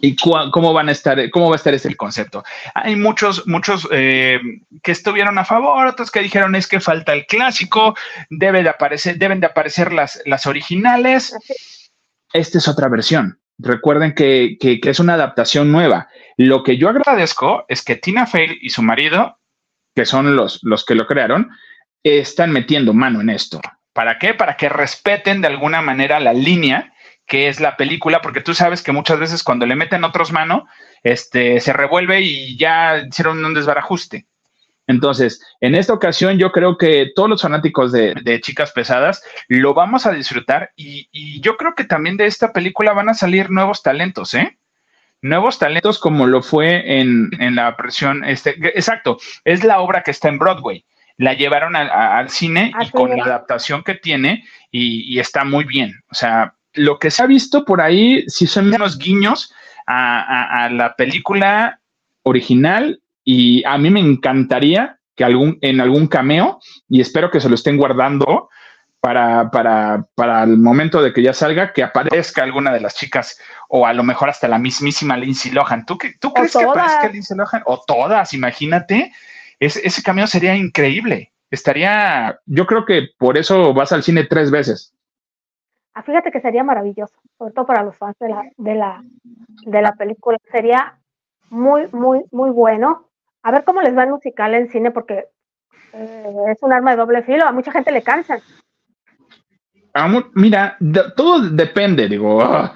y cómo van a estar, cómo va a estar ese concepto. Hay muchos, muchos eh, que estuvieron a favor, otros que dijeron es que falta el clásico, debe de aparecer, deben de aparecer las, las originales. Esta es otra versión. Recuerden que, que, es una adaptación nueva. Lo que yo agradezco es que Tina Fey y su marido, que son los, los que lo crearon, están metiendo mano en esto. ¿Para qué? Para que respeten de alguna manera la línea que es la película, porque tú sabes que muchas veces cuando le meten otros mano, este, se revuelve y ya hicieron un desbarajuste. Entonces, en esta ocasión yo creo que todos los fanáticos de, Chicas Pesadas lo vamos a disfrutar y, yo creo que también de esta película van a salir nuevos talentos, ¿eh? Nuevos talentos como lo fue en, en la presión, este, exacto, es la obra que está en Broadway la llevaron al cine y con la adaptación que tiene y, está muy bien. O sea, lo que se ha visto por ahí, sí son unos guiños a, la película original y a mí me encantaría que algún, en algún cameo, y espero que se lo estén guardando para, para, para el momento de que ya salga, que aparezca alguna de las chicas o a lo mejor hasta la mismísima Lindsay Lohan. ¿Tú, tú crees que aparezca Lindsay Lohan? O todas, imagínate ese cameo sería increíble. Estaría, yo creo que por eso vas al cine tres veces. Ah, fíjate que sería maravilloso, sobre todo para los fans de la, de la, de la película. Sería muy, muy, muy bueno. A ver cómo les va el musical en cine, porque eh, es un arma de doble filo. A mucha gente le Mira, todo depende, digo, ah,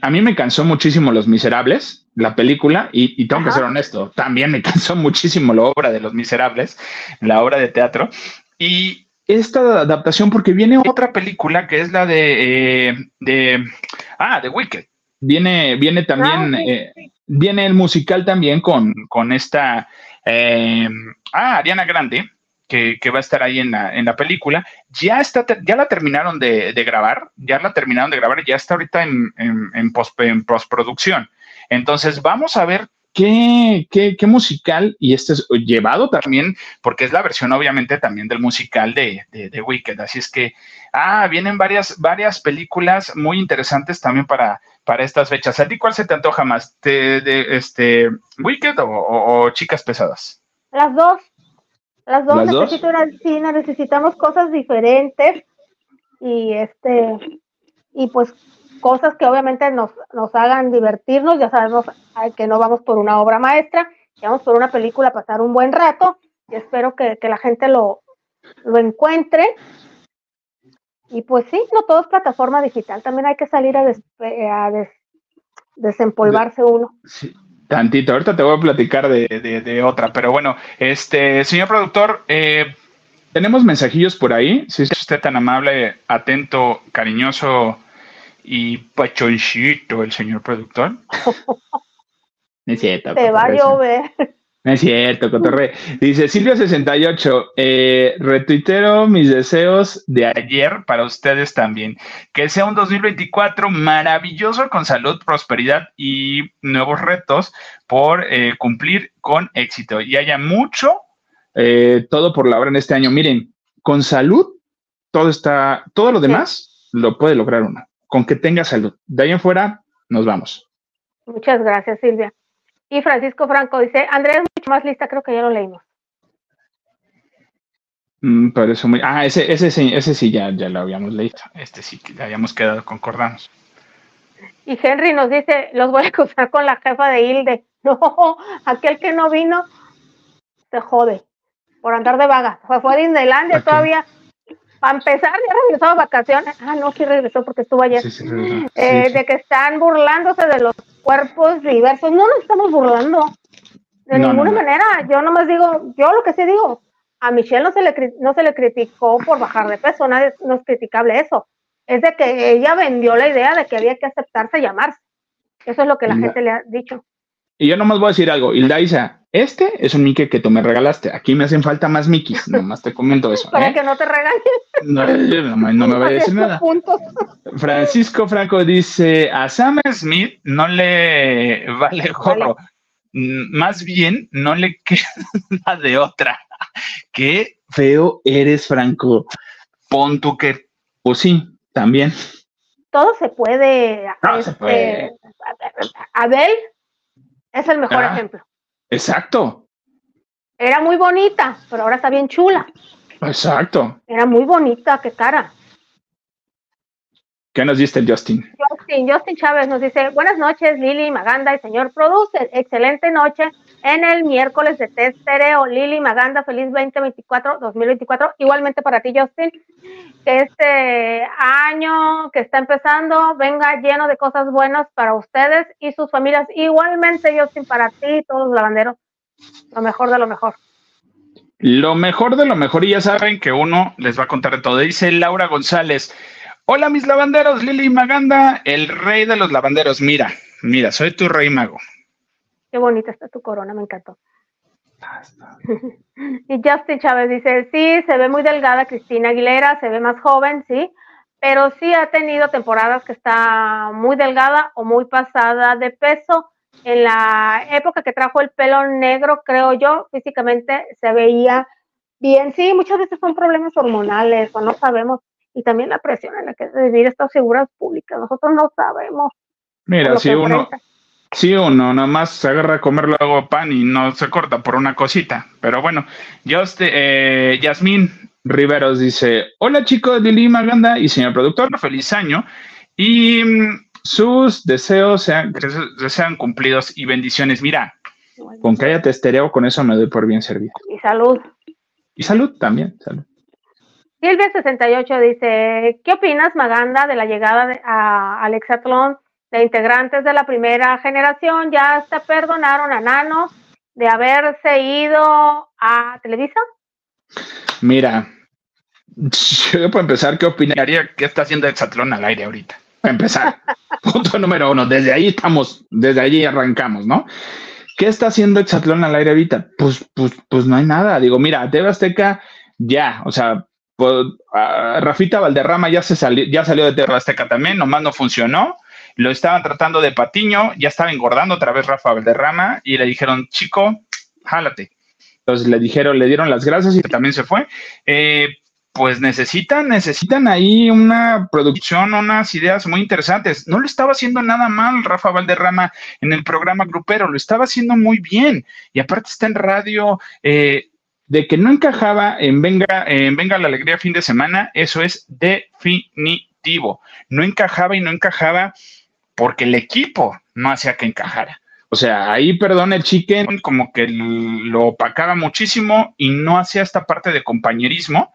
a mí me cansó muchísimo Los Miserables, la película, y, tengo que ser honesto, también me cansó muchísimo la obra de Los Miserables, la obra de teatro, y esta adaptación porque viene otra película que es la de, eh, de ah, de Wicked. Viene, viene también, ah, eh, viene el musical también con, con esta, eh, ah, Ariana Grande, que, va a estar ahí en la, en la película. Ya está, ya la terminaron de, grabar, ya la terminaron de grabar, ya está ahorita en, en, post, en postproducción. Entonces, vamos a ver qué, qué, qué, musical, y este es llevado también, porque es la versión obviamente también del musical de, de, Wicked. Así es que, ah, vienen varias, varias películas muy interesantes también para, para estas fechas. ¿A ti cuál se te antoja más? ¿De, este, Wicked o Chicas Pesadas? Las dos. Las dos, necesito necesitamos cosas diferentes y este y pues cosas que obviamente nos, nos hagan divertirnos, ya sabemos que no vamos por una obra maestra, vamos por una película a pasar un buen rato y espero que, la gente lo, lo encuentre. Y pues sí, no todo es plataforma digital, también hay que salir a, a desempolvarse uno. Sí, Tantito, ahorita te voy a platicar de, otra, pero bueno, este, señor productor, eh, tenemos mensajillos por ahí, si es usted tan amable, atento, cariñoso y pachoncito el señor productor. Es cierto. Te va a llover es cierto, Cotorre. Dice Silvia68, eh, retuitero mis deseos de ayer para ustedes también. Que sea un 2024 maravilloso con salud, prosperidad y nuevos retos por eh, cumplir con éxito. Y haya mucho, eh, todo por la obra en este año. Miren, con salud, todo está, todo lo demás lo puede lograr uno. Con que tenga salud. De ahí en fuera, nos vamos. Muchas gracias, Silvia. Y Francisco Franco dice, Andrea es mucho más lista, creo que ya lo leímos. Mm, eso muy... Ah, ese, ese, sí, ese sí ya, ya lo habíamos leído. Este sí, ya habíamos quedado, concordamos. Y Henry nos dice, los voy a acusar con la jefa de Hilde. No, aquel que no vino, se jode por andar de vaga. Fue, fue a Disneylandia todavía. Para empezar, ya regresó a vacaciones. Ah, no, sí regresó porque estuvo ayer. Eh, de que están burlándose de los cuerpos diversos. No nos estamos burlando de ninguna manera. Yo nomás digo, yo lo que sí digo, a Michelle no se le, no se le criticó por bajar de peso, nadie, no es criticable eso. Es de que ella vendió la idea de que había que aceptarse y llamarse. Eso es lo que la gente le ha dicho. Y yo nomás voy a decir algo, Hilda Isa, este es un Mickey que tú me regalaste. Aquí me hacen falta más Mickeys, nomás te comento eso. Para ¿eh? que no te regañes. No, no, me vaya a decir nada. Francisco Franco dice, a Sam Smith no le vale gorro. Más bien, no le queda de otra. Qué feo eres, Franco. Pon tú que, pues sí, también. Todo se puede. No, se puede. Este, Abel es el mejor ah, ejemplo. Exacto. Era muy bonita, pero ahora está bien chula. Exacto. Era muy bonita, qué cara. ¿Qué nos dice Justin? Justin, Justin Chávez nos dice, buenas noches Lili, Maganda y señor Producer, excelente noche en el miércoles de Testereo. Lili, Maganda, feliz 2024, 2024, igualmente para ti Justin, que este año que está empezando venga lleno de cosas buenas para ustedes y sus familias, igualmente Justin, para ti y todos los lavanderos, lo mejor de lo mejor. Lo mejor de lo mejor, y ya saben que uno les va a contar de todo. Dice Laura González, Hola mis lavanderos, Lili Maganda, el rey de los lavanderos. Mira, mira, soy tu rey mago. Qué bonita está tu corona, me encantó. y Justin Chávez dice, sí, se ve muy delgada Cristina Aguilera, se ve más joven, sí, pero sí ha tenido temporadas que está muy delgada o muy pasada de peso. En la época que trajo el pelo negro, creo yo, físicamente se veía bien. Sí, muchas veces son problemas hormonales o no sabemos y también la presión en la que vivir estas figuras públicas. Nosotros no sabemos. Mira, si uno, si uno nada más se agarra a comer luego pan y no se corta por una cosita. Pero bueno, yo, eh, Yasmín Riveros dice, hola chicos de Lima Maganda y señor productor, feliz año. Y mm, sus deseos sean, sean cumplidos y bendiciones. Mira, con que haya testereo, con eso me doy por bien servido. Y salud. Y salud también, salud. Silvia68 dice, ¿qué opinas, Maganda, de la llegada de, a, al de integrantes de la primera generación? ¿Ya hasta perdonaron a Nano de haberse ido a Televisa? Mira, yo para empezar, ¿qué opinaría que está haciendo Exatlón al aire ahorita? Para empezar, punto número uno, desde ahí estamos, desde allí arrancamos, ¿no? ¿Qué está haciendo Exatlón al aire ahorita? Pues, pues, pues no hay nada. Digo, mira, TV Azteca ya, o sea, pues, Rafita Valderrama ya, se salió, ya salió de Terra Azteca también, nomás no funcionó. Lo estaban tratando de patiño, ya estaba engordando otra vez Rafa Valderrama y le dijeron, chico, jálate. Entonces le dijeron, le dieron las gracias y también se fue. Eh, pues necesitan, necesitan ahí una producción, unas ideas muy interesantes. No lo estaba haciendo nada mal Rafa Valderrama en el programa grupero, lo estaba haciendo muy bien. Y aparte está en radio, eh, de que no encajaba en Venga, en Venga la Alegría fin de semana, eso es definitivo. No encajaba y no encajaba porque el equipo no hacía que encajara. O sea, ahí, perdón, el chicken como que lo opacaba muchísimo y no hacía esta parte de compañerismo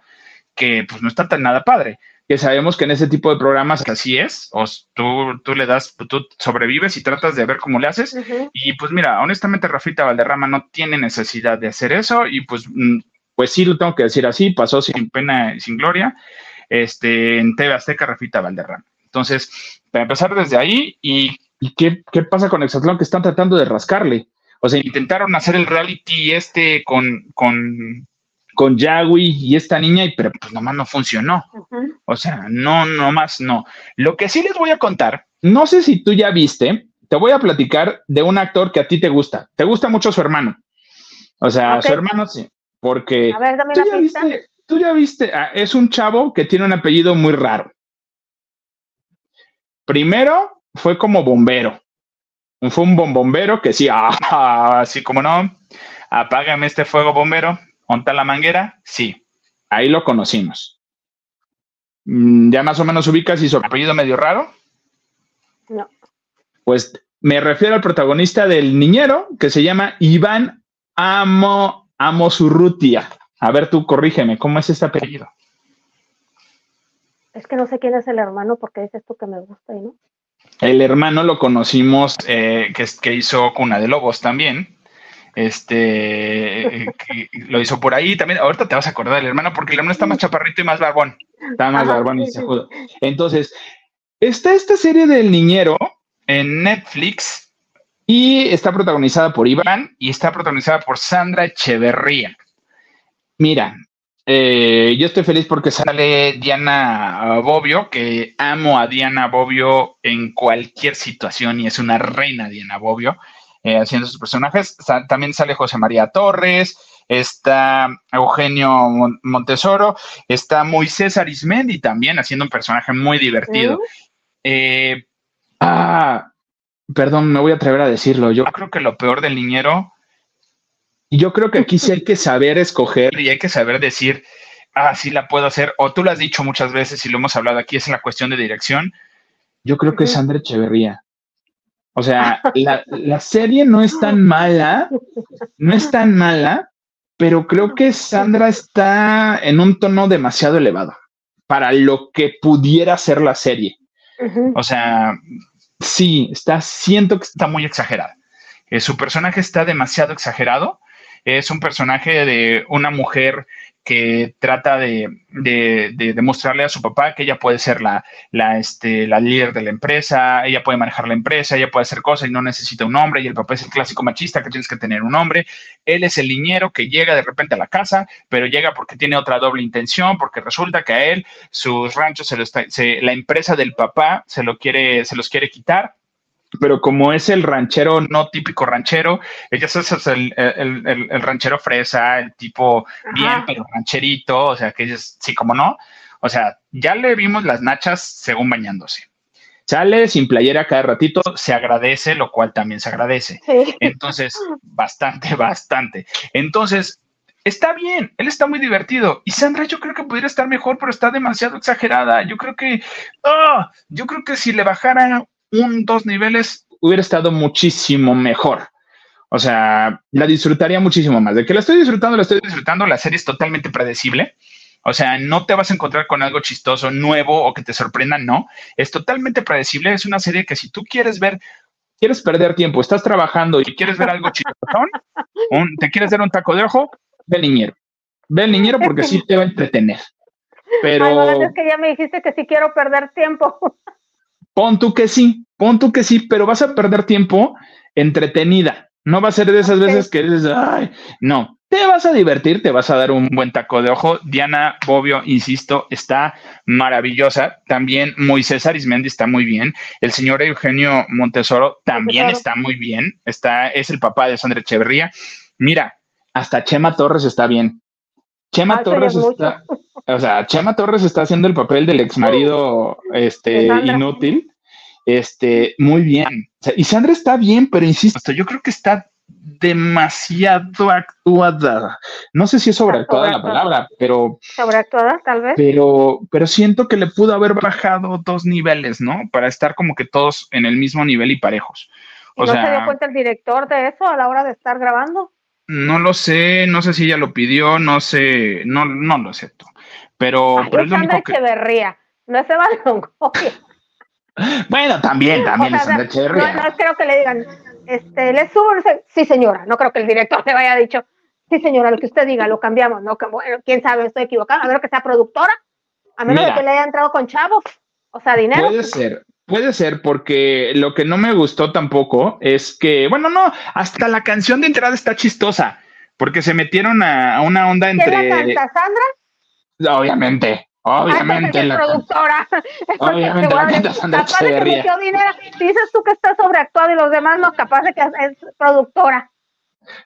que pues no está tan nada padre que sabemos que en ese tipo de programas así es, o tú, tú le das, tú sobrevives y tratas de ver cómo le haces. Y pues mira, honestamente Rafita Valderrama no tiene necesidad de hacer eso y pues, mm, pues sí lo tengo que decir así, pasó sin pena y sin gloria este, en TV Azteca Rafita Valderrama. Entonces, para empezar desde ahí, ¿y, qué, qué, pasa con Exatlón que están tratando de rascarle? O sea, intentaron hacer el reality este con, con con Yagui y esta niña, y pero pues nomás no funcionó. O sea, no, nomás no. Lo que sí les voy a contar, no sé si tú ya viste, te voy a platicar de un actor que a ti te gusta. Te gusta mucho su hermano. O sea, su hermano sí, porque... A ver, dame la pista. tú ya viste, ah, es un chavo que tiene un apellido muy raro. Primero fue como bombero. Fue un bombombero que sí, ah, así como no, apágame este fuego bombero, ¿Monta la manguera? Sí, ahí lo conocimos. Mm, ¿Ya más o menos ubicas y su apellido medio raro? No. Pues me refiero al protagonista del niñero, que se llama Iván Amo, Amosurrutia. A ver, tú corrígeme, ¿cómo es este apellido? Es que no sé quién es el hermano porque es esto que me gusta, ¿no? El hermano lo conocimos, eh, que, que hizo Cuna de Lobos también este lo hizo por ahí también. Ahorita te vas a acordar del hermano, porque el hermano está más chaparrito y más barbón. Está más barbón y se Entonces, está esta serie del niñero en Netflix y está protagonizada por Iván y está protagonizada por Sandra Echeverría. Mira, eh, yo estoy feliz porque sale Diana Bobbio, que amo a Diana Bobbio en cualquier situación y es una reina Diana Bobbio. Eh, haciendo sus personajes. también sale José María Torres, está Eugenio Montesoro, está Moisés Arismendi también haciendo un personaje muy divertido. Eh, ah, perdón, me voy a atrever a decirlo. Yo creo que lo peor del niñero, yo creo que aquí sí hay que saber escoger y hay que saber decir, ah, sí la puedo hacer, o tú lo has dicho muchas veces y lo hemos hablado aquí, es la cuestión de dirección. Yo creo que es André Echeverría. O sea, la, serie no es tan mala, no es tan mala, pero creo que Sandra está en un tono demasiado elevado para lo que pudiera ser la serie. O sea, sí, está, siento que está muy exagerada. Eh, su personaje está demasiado exagerado. Es un personaje de una mujer que trata de, demostrarle a su papá que ella puede ser la, la, este, la líder de la empresa, ella puede manejar la empresa, ella puede hacer cosas y no necesita un hombre, y el papá es el clásico machista que tienes que tener un hombre. Él es el niñero que llega de repente a la casa, pero llega porque tiene otra doble intención, porque resulta que a él sus ranchos, se, lo está, la empresa del papá se, lo quiere, se los quiere quitar pero como es el ranchero no típico ranchero, ella es el, el, ranchero fresa, el tipo bien, pero rancherito, o sea, que es, sí, como no, o sea, ya le vimos las nachas según bañándose. Sale sin playera cada ratito, se agradece, lo cual también se agradece. Entonces, bastante, bastante. Entonces, está bien, él está muy divertido. Y Sandra, yo creo que pudiera estar mejor, pero está demasiado exagerada. Yo creo que, oh, yo creo que si le bajara un, dos niveles, hubiera estado muchísimo mejor. O sea, la disfrutaría muchísimo más. De que la estoy disfrutando, la estoy disfrutando. La serie es totalmente predecible. O sea, no te vas a encontrar con algo chistoso, nuevo o que te sorprenda, no. Es totalmente predecible. Es una serie que si tú quieres ver, quieres perder tiempo, estás trabajando y quieres ver algo chistoso, te quieres dar un taco de ojo, ve el niñero. Ve el niñero porque sí te va a entretener. Pero. es que ya me dijiste que sí quiero perder tiempo. Pon tú que sí, pon tú que sí, pero vas a perder tiempo entretenida. No va a ser de esas veces que dices, ay, no, te vas a divertir, te vas a dar un buen taco de ojo. Diana Bobbio, insisto, está maravillosa. También Moisés Arismendi está muy bien. El señor Eugenio Montesoro también está muy bien. Está, es el papá de Sandra Echeverría. Mira, hasta Chema Torres está bien. Chema Torres está, o sea, Chema Torres está haciendo el papel del ex marido este, inútil. Este, muy bien. y Sandra está bien, pero insisto, yo creo que está demasiado actuada. No sé si es sobreactuada la palabra, pero. Sobreactuada, tal vez. Pero, pero siento que le pudo haber bajado dos niveles, ¿no? Para estar como que todos en el mismo nivel y parejos. O ¿No se dio cuenta el director de eso a la hora de estar grabando? No lo sé, no sé si ella lo pidió, no sé, no, no lo sé tú. Pero, pero es lo único que... no es Eva Bueno, también, también es Sandra Echeverría. No, no creo que le digan, este, le subo, sí señora, no creo que el director le haya dicho, sí señora, lo que usted diga, lo cambiamos, no, bueno, quién sabe, estoy equivocado, a ver que sea productora, a menos de que le haya entrado con chavos, o sea, dinero. Puede ser, Puede ser porque lo que no me gustó tampoco es que, bueno, no, hasta la canción de entrada está chistosa, porque se metieron a, una onda entre... ¿Quién la canta, Sandra? Obviamente, obviamente. la productora. Obviamente la canta Sandra dinero. Dices tú que está sobreactuado y los demás no, capaz de que es productora.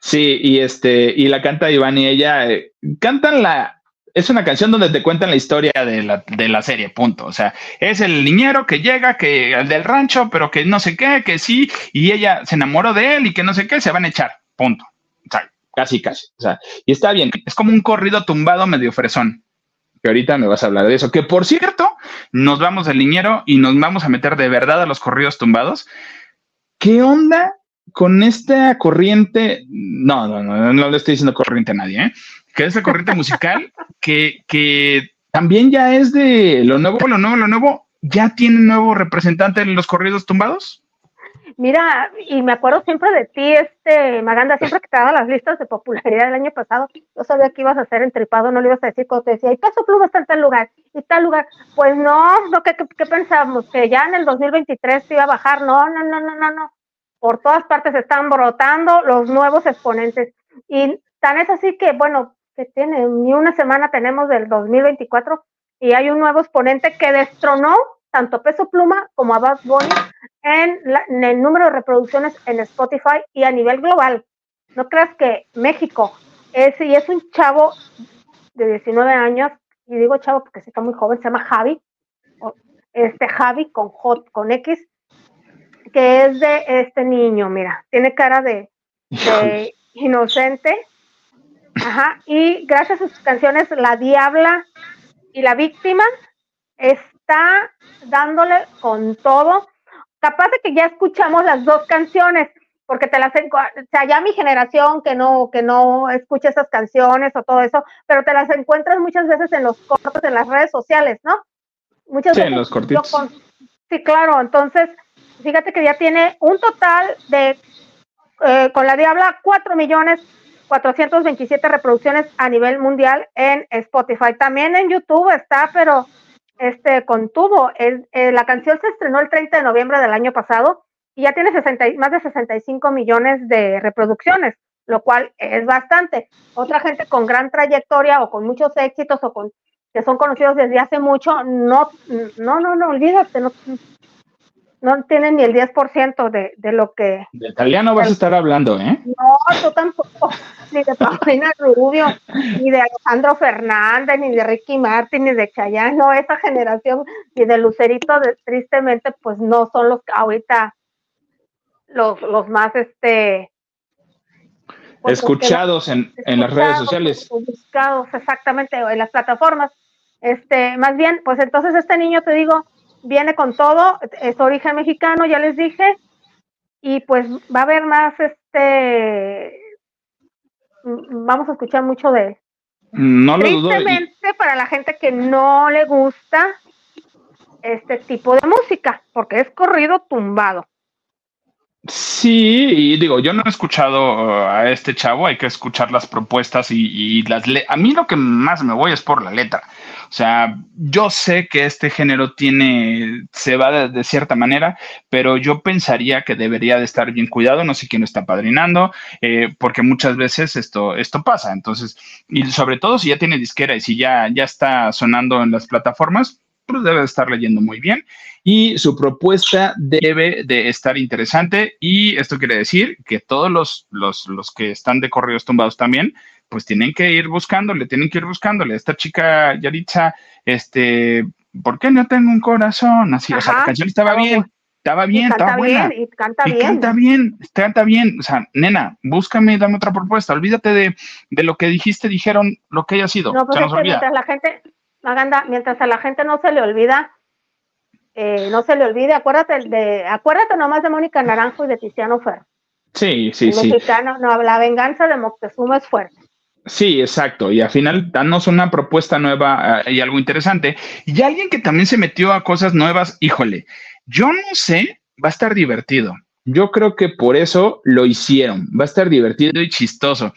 Sí, y este, y la canta Iván y ella eh, cantan la, es una canción donde te cuentan la historia de la, de la, serie, punto. O sea, es el niñero que llega, que del rancho, pero que no sé qué, que sí, y ella se enamoró de él y que no sé qué, se van a echar, punto. O sea, casi, casi. O sea, y está bien, es como un corrido tumbado medio fresón. Que ahorita me vas a hablar de eso. Que por cierto, nos vamos del niñero y nos vamos a meter de verdad a los corridos tumbados. ¿Qué onda con esta corriente? No, no, no, no le estoy diciendo corriente a nadie, ¿eh? Que es la corriente musical que, que también ya es de lo nuevo, lo nuevo, lo nuevo, ya tiene nuevo representante en los corridos tumbados. Mira, y me acuerdo siempre de ti, este Maganda, siempre que te daba las listas de popularidad del año pasado, yo sabía que ibas a ser entripado, no le ibas a decir cuando te decía, y Peso Pluma está en tal lugar, y tal lugar. Pues no, no ¿qué, qué, pensábamos? Que ya en el 2023 se iba a bajar, no, no, no, no, no, no. Por todas partes están brotando los nuevos exponentes. Y tan es así que, bueno, que tiene, ni una semana tenemos del 2024 y hay un nuevo exponente que destronó tanto Peso Pluma como a Bad Bunny en, el número de reproducciones en Spotify y a nivel global. No creas que México es, y es un chavo de 19 años, y digo chavo porque está muy joven, se llama Javi, este Javi con J, con X, que es de este niño, mira, tiene cara de inocente, Ajá, y gracias a sus canciones La Diabla y La Víctima está dándole con todo. Capaz de que ya escuchamos las dos canciones, porque te las, o sea, ya mi generación que no, que no escucha esas canciones o todo eso, pero te las encuentras muchas veces en los cortos, en las redes sociales, ¿no? Muchas sí, veces en los cortitos. sí, claro, entonces, fíjate que ya tiene un total de, eh, con la Diabla, cuatro millones 427 reproducciones a nivel mundial en Spotify. También en YouTube está, pero este contuvo. El, eh, la canción se estrenó el 30 de noviembre del año pasado y ya tiene 60, más de 65 millones de reproducciones, lo cual es bastante. Otra gente con gran trayectoria o con muchos éxitos o con que son conocidos desde hace mucho, no, no, no, no, olvídate, no, no tienen ni el 10% de, de lo que... De italiano vas a estar hablando, ¿eh? No, tú tampoco, ni de Paulina Rubio, ni de Alejandro Fernández, ni de Ricky Martin, ni de Chayano, esa generación, ni de Lucerito, tristemente, pues no son los ahorita los, los más, este... Pues, escuchados en, en las redes sociales. Buscados, exactamente, en las plataformas. Este, más bien, pues entonces este niño, te digo, viene con todo, es origen mexicano, ya les dije, y pues va a haber más, este, vamos a escuchar mucho de, No lo dudo. Tristemente para la gente que no le gusta este tipo de música, porque es corrido tumbado. Sí, y digo, yo no he escuchado uh, a este chavo, hay que escuchar las propuestas y, las le a mí lo que más me voy es por la letra. O sea, yo sé que este género tiene, se va de, cierta manera, pero yo pensaría que debería de estar bien cuidado, no sé quién lo está padrinando, eh, porque muchas veces esto, esto pasa. Entonces, y sobre todo si ya tiene disquera y si ya, ya está sonando en las plataformas, debe de estar leyendo muy bien y su propuesta debe de estar interesante y esto quiere decir que todos los, los, los que están de correos tumbados también, pues tienen que ir buscándole, tienen que ir buscándole. Esta chica Yaritza, este, ¿por qué no tengo un corazón? Así, o sea, la canción estaba bien, estaba bien, estaba buena. y canta y bien. Canta bien, canta bien. O sea, nena, búscame, dame otra propuesta. Olvídate de, de lo que dijiste, dijeron, lo que haya sido. No, pues es que mientras la gente, Maganda, mientras a la gente no se le olvida eh, no se le olvide, acuérdate de, acuérdate nomás de Mónica Naranjo y de Tiziano Ferro. Sí, sí, sí. Mexicano, no, la venganza de Moctezuma es fuerte. Sí, exacto. Y al final, danos una propuesta nueva eh, y algo interesante. Y alguien que también se metió a cosas nuevas, híjole, yo no sé, va a estar divertido. Yo creo que por eso lo hicieron. Va a estar divertido y chistoso.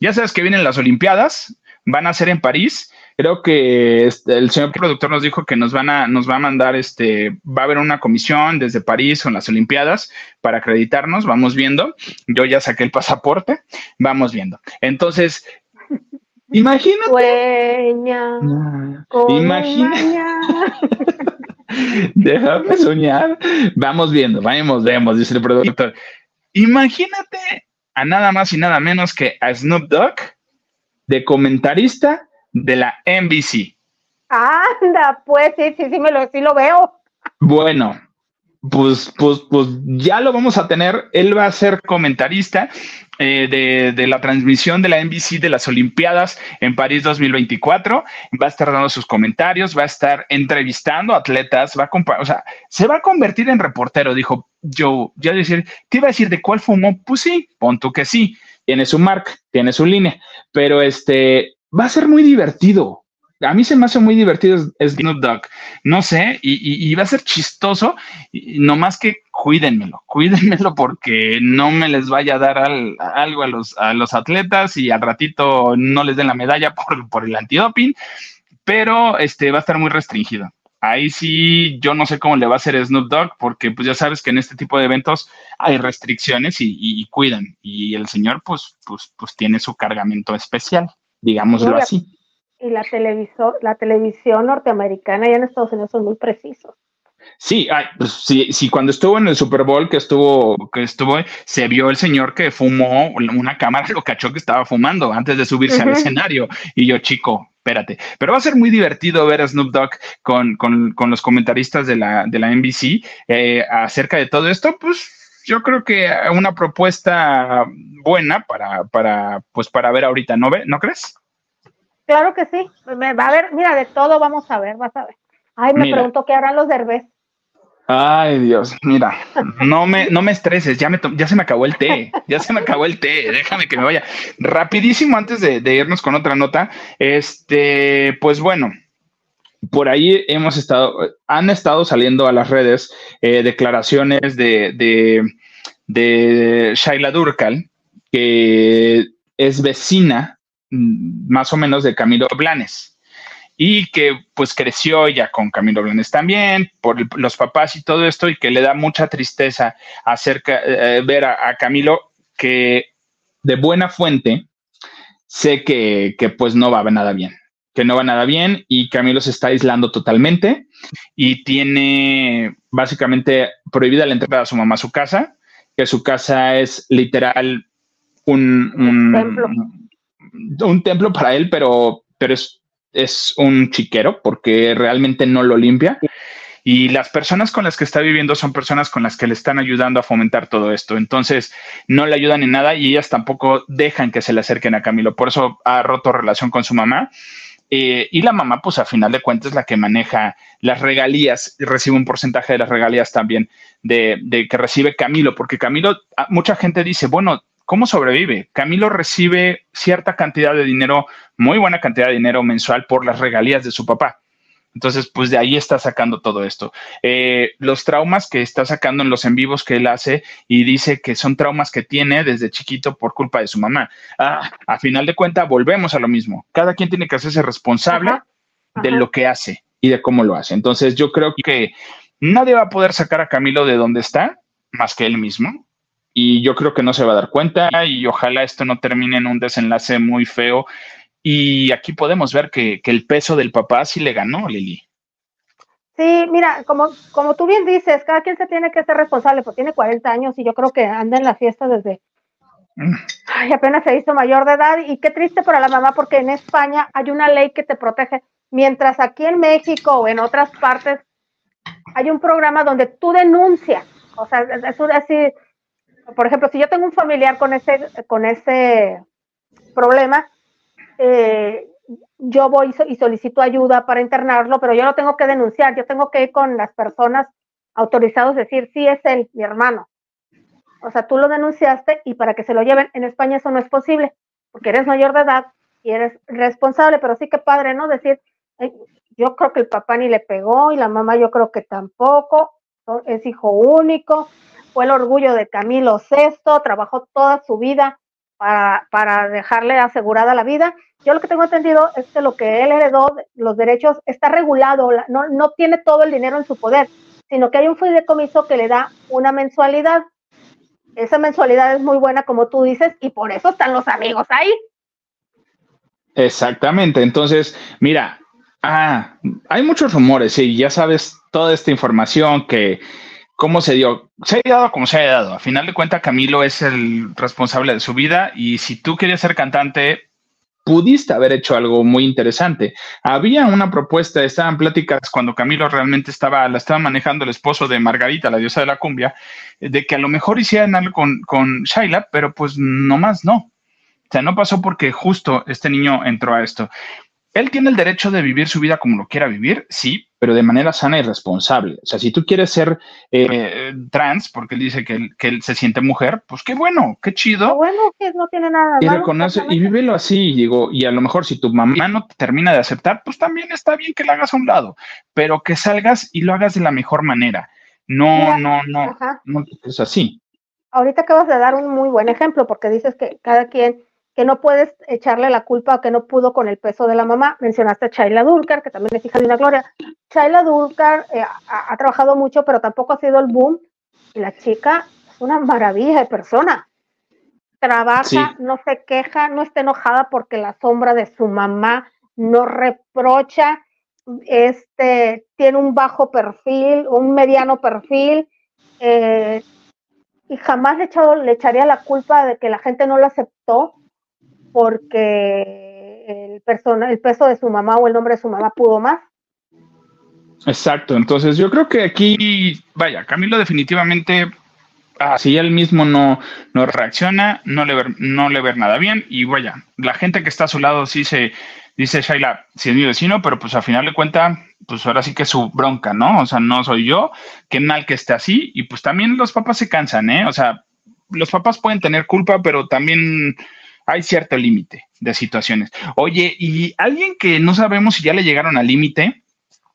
Ya sabes que vienen las Olimpiadas, van a ser en París Creo que este, el señor productor nos dijo que nos van a, nos va a mandar, este, va a haber una comisión desde París con las Olimpiadas para acreditarnos, vamos viendo. Yo ya saqué el pasaporte, vamos viendo. Entonces, imagínate. Sueña. Imagínate. Déjame soñar. Vamos viendo, vamos, vemos, dice el productor. Imagínate a nada más y nada menos que a Snoop Dogg de comentarista de la NBC. Anda, pues sí, sí, sí, me lo, sí lo veo. Bueno, pues, pues, pues ya lo vamos a tener. Él va a ser comentarista eh, de, de, la transmisión de la NBC de las Olimpiadas en París 2024. Va a estar dando sus comentarios, va a estar entrevistando atletas, va a o sea, se va a convertir en reportero, dijo yo. Ya decir, ¿te iba a decir de cuál fumó? Pues sí, pon tú que sí. Tiene su marca, tiene su línea, pero este, va a ser muy divertido. A mí se me hace muy divertido Snoop Dogg. No sé, y, va a ser chistoso, y, no más que cuídenmelo, cuídenmelo porque no me les vaya a dar algo a los, a los atletas y al ratito no les den la medalla por, por el antidoping, pero este va a estar muy restringido. Ahí sí, yo no sé cómo le va a hacer Snoop Dogg, porque pues ya sabes que en este tipo de eventos hay restricciones y, y cuidan. Y el señor, pues, pues, pues tiene su cargamento especial digámoslo así. Y la, televisor, la televisión norteamericana y en Estados Unidos son muy precisos. Sí, pues, sí, sí, cuando estuvo en el Super Bowl que estuvo, que estuvo, se vio el señor que fumó una cámara, lo cachó que estaba fumando antes de subirse al escenario. Y yo, chico, espérate. Pero va a ser muy divertido ver a Snoop Dogg con, con, con los comentaristas de la, de la NBC eh, acerca de todo esto. Pues yo creo que una propuesta buena para, para, pues para ver ahorita, ¿no, ve? ¿no crees? Claro que sí, va a ver, mira, de todo vamos a ver, vas a ver. Ay, me pregunto qué harán los derbés. Ay, Dios, mira, no me, no me estreses, ya, me ya se me acabó el té, ya se me acabó el té, déjame que me vaya. Rapidísimo, antes de, irnos con otra nota, este, pues bueno, por ahí hemos estado, han estado saliendo a las redes eh, declaraciones de, de, de Shaila Durkal, que es vecina mm, más o menos de Camilo Blanes y que pues creció ya con Camilo Blanes también, por los papás y todo esto, y que le da mucha tristeza acerca eh, ver a, Camilo que de buena fuente sé que, que pues no va nada bien, que no va nada bien y Camilo se está aislando totalmente y tiene básicamente prohibida la entrada a su mamá a su casa, que su casa es literal un, un, templo. un templo para él, pero, pero es, es un chiquero porque realmente no lo limpia. Y las personas con las que está viviendo son personas con las que le están ayudando a fomentar todo esto. Entonces, no le ayudan en nada y ellas tampoco dejan que se le acerquen a Camilo. Por eso ha roto relación con su mamá. Eh, y la mamá, pues a final de cuentas, la que maneja las regalías, recibe un porcentaje de las regalías también de, de, que recibe Camilo, porque Camilo, ah, mucha gente dice, bueno, ¿cómo sobrevive? Camilo recibe cierta cantidad de dinero, muy buena cantidad de dinero mensual por las regalías de su papá. Entonces, pues de ahí está sacando todo esto. Eh, los traumas que está sacando en los en vivos que él hace y dice que son traumas que tiene desde chiquito por culpa de su mamá. Ah, a final de cuentas, volvemos a lo mismo. Cada quien tiene que hacerse responsable de lo que hace y de cómo lo hace. Entonces, yo creo que nadie va a poder sacar a Camilo de donde está más que él mismo. Y yo creo que no se va a dar cuenta y ojalá esto no termine en un desenlace muy feo y aquí podemos ver que, el peso del papá sí le ganó, Lili. Sí, mira, como, como tú bien dices, cada quien se tiene que ser responsable, pues tiene 40 años y yo creo que anda en la fiesta desde... Mm. Ay, apenas se hizo mayor de edad y qué triste para la mamá porque en España hay una ley que te protege, mientras aquí en México o en otras partes hay un programa donde tú denuncias, o sea, es decir, por ejemplo, si yo tengo un familiar con ese, con ese problema, eh, yo voy y solicito ayuda para internarlo, pero yo no tengo que denunciar, yo tengo que ir con las personas autorizadas, decir, sí es él, mi hermano. O sea, tú lo denunciaste y para que se lo lleven, en España eso no es posible, porque eres mayor de edad y eres responsable, pero sí que padre, ¿no? Decir, yo creo que el papá ni le pegó y la mamá yo creo que tampoco, es hijo único, fue el orgullo de Camilo VI, trabajó toda su vida para, dejarle asegurada la vida. Yo lo que tengo entendido es que lo que él heredó, los derechos, está regulado, no, no tiene todo el dinero en su poder, sino que hay un fideicomiso que le da una mensualidad. Esa mensualidad es muy buena, como tú dices, y por eso están los amigos ahí. Exactamente. Entonces, mira, ah, hay muchos rumores, y ya sabes toda esta información que cómo se dio. Se ha dado como se ha dado. A final de cuentas, Camilo es el responsable de su vida y si tú querías ser cantante, pudiste haber hecho algo muy interesante. Había una propuesta, estaban pláticas cuando Camilo realmente estaba, la estaba manejando el esposo de Margarita, la diosa de la cumbia, de que a lo mejor hicieran algo con, con Shaila, pero pues nomás no. O sea, no pasó porque justo este niño entró a esto. Él tiene el derecho de vivir su vida como lo quiera vivir, sí, pero de manera sana y responsable. O sea, si tú quieres ser eh, trans, porque él dice que él, se siente mujer, pues qué bueno, qué chido. Qué bueno que no tiene nada. Y reconoce, y vívelo así, digo, y a lo mejor si tu mamá no te termina de aceptar, pues también está bien que la hagas a un lado, pero que salgas y lo hagas de la mejor manera. No, no, no, no es así. Ahorita acabas de dar un muy buen ejemplo, porque dices que cada quien que no puedes echarle la culpa a que no pudo con el peso de la mamá. Mencionaste a Chayla Dulcar, que también es hija de una gloria. Chayla Dulcar eh, ha, trabajado mucho, pero tampoco ha sido el boom. La chica es una maravilla de persona. Trabaja, no se queja, no está enojada porque la sombra de su mamá no reprocha, este, tiene un bajo perfil, un mediano perfil, eh, y jamás le, echado, le echaría la culpa de que la gente no lo aceptó porque el, persona, el peso de su mamá o el nombre de su mamá pudo más. Exacto, entonces yo creo que aquí, vaya, Camilo definitivamente, así él mismo no, no reacciona, no le, ver, no le ver nada bien y vaya, la gente que está a su lado sí se, dice Shaila, si es mi vecino, pero pues al final de cuentas, pues ahora sí que es su bronca, ¿no? O sea, no soy yo, qué mal que esté así y pues también los papás se cansan, ¿eh? O sea, los papás pueden tener culpa, pero también hay cierto límite de situaciones. Oye, y alguien que no sabemos si ya le llegaron al límite,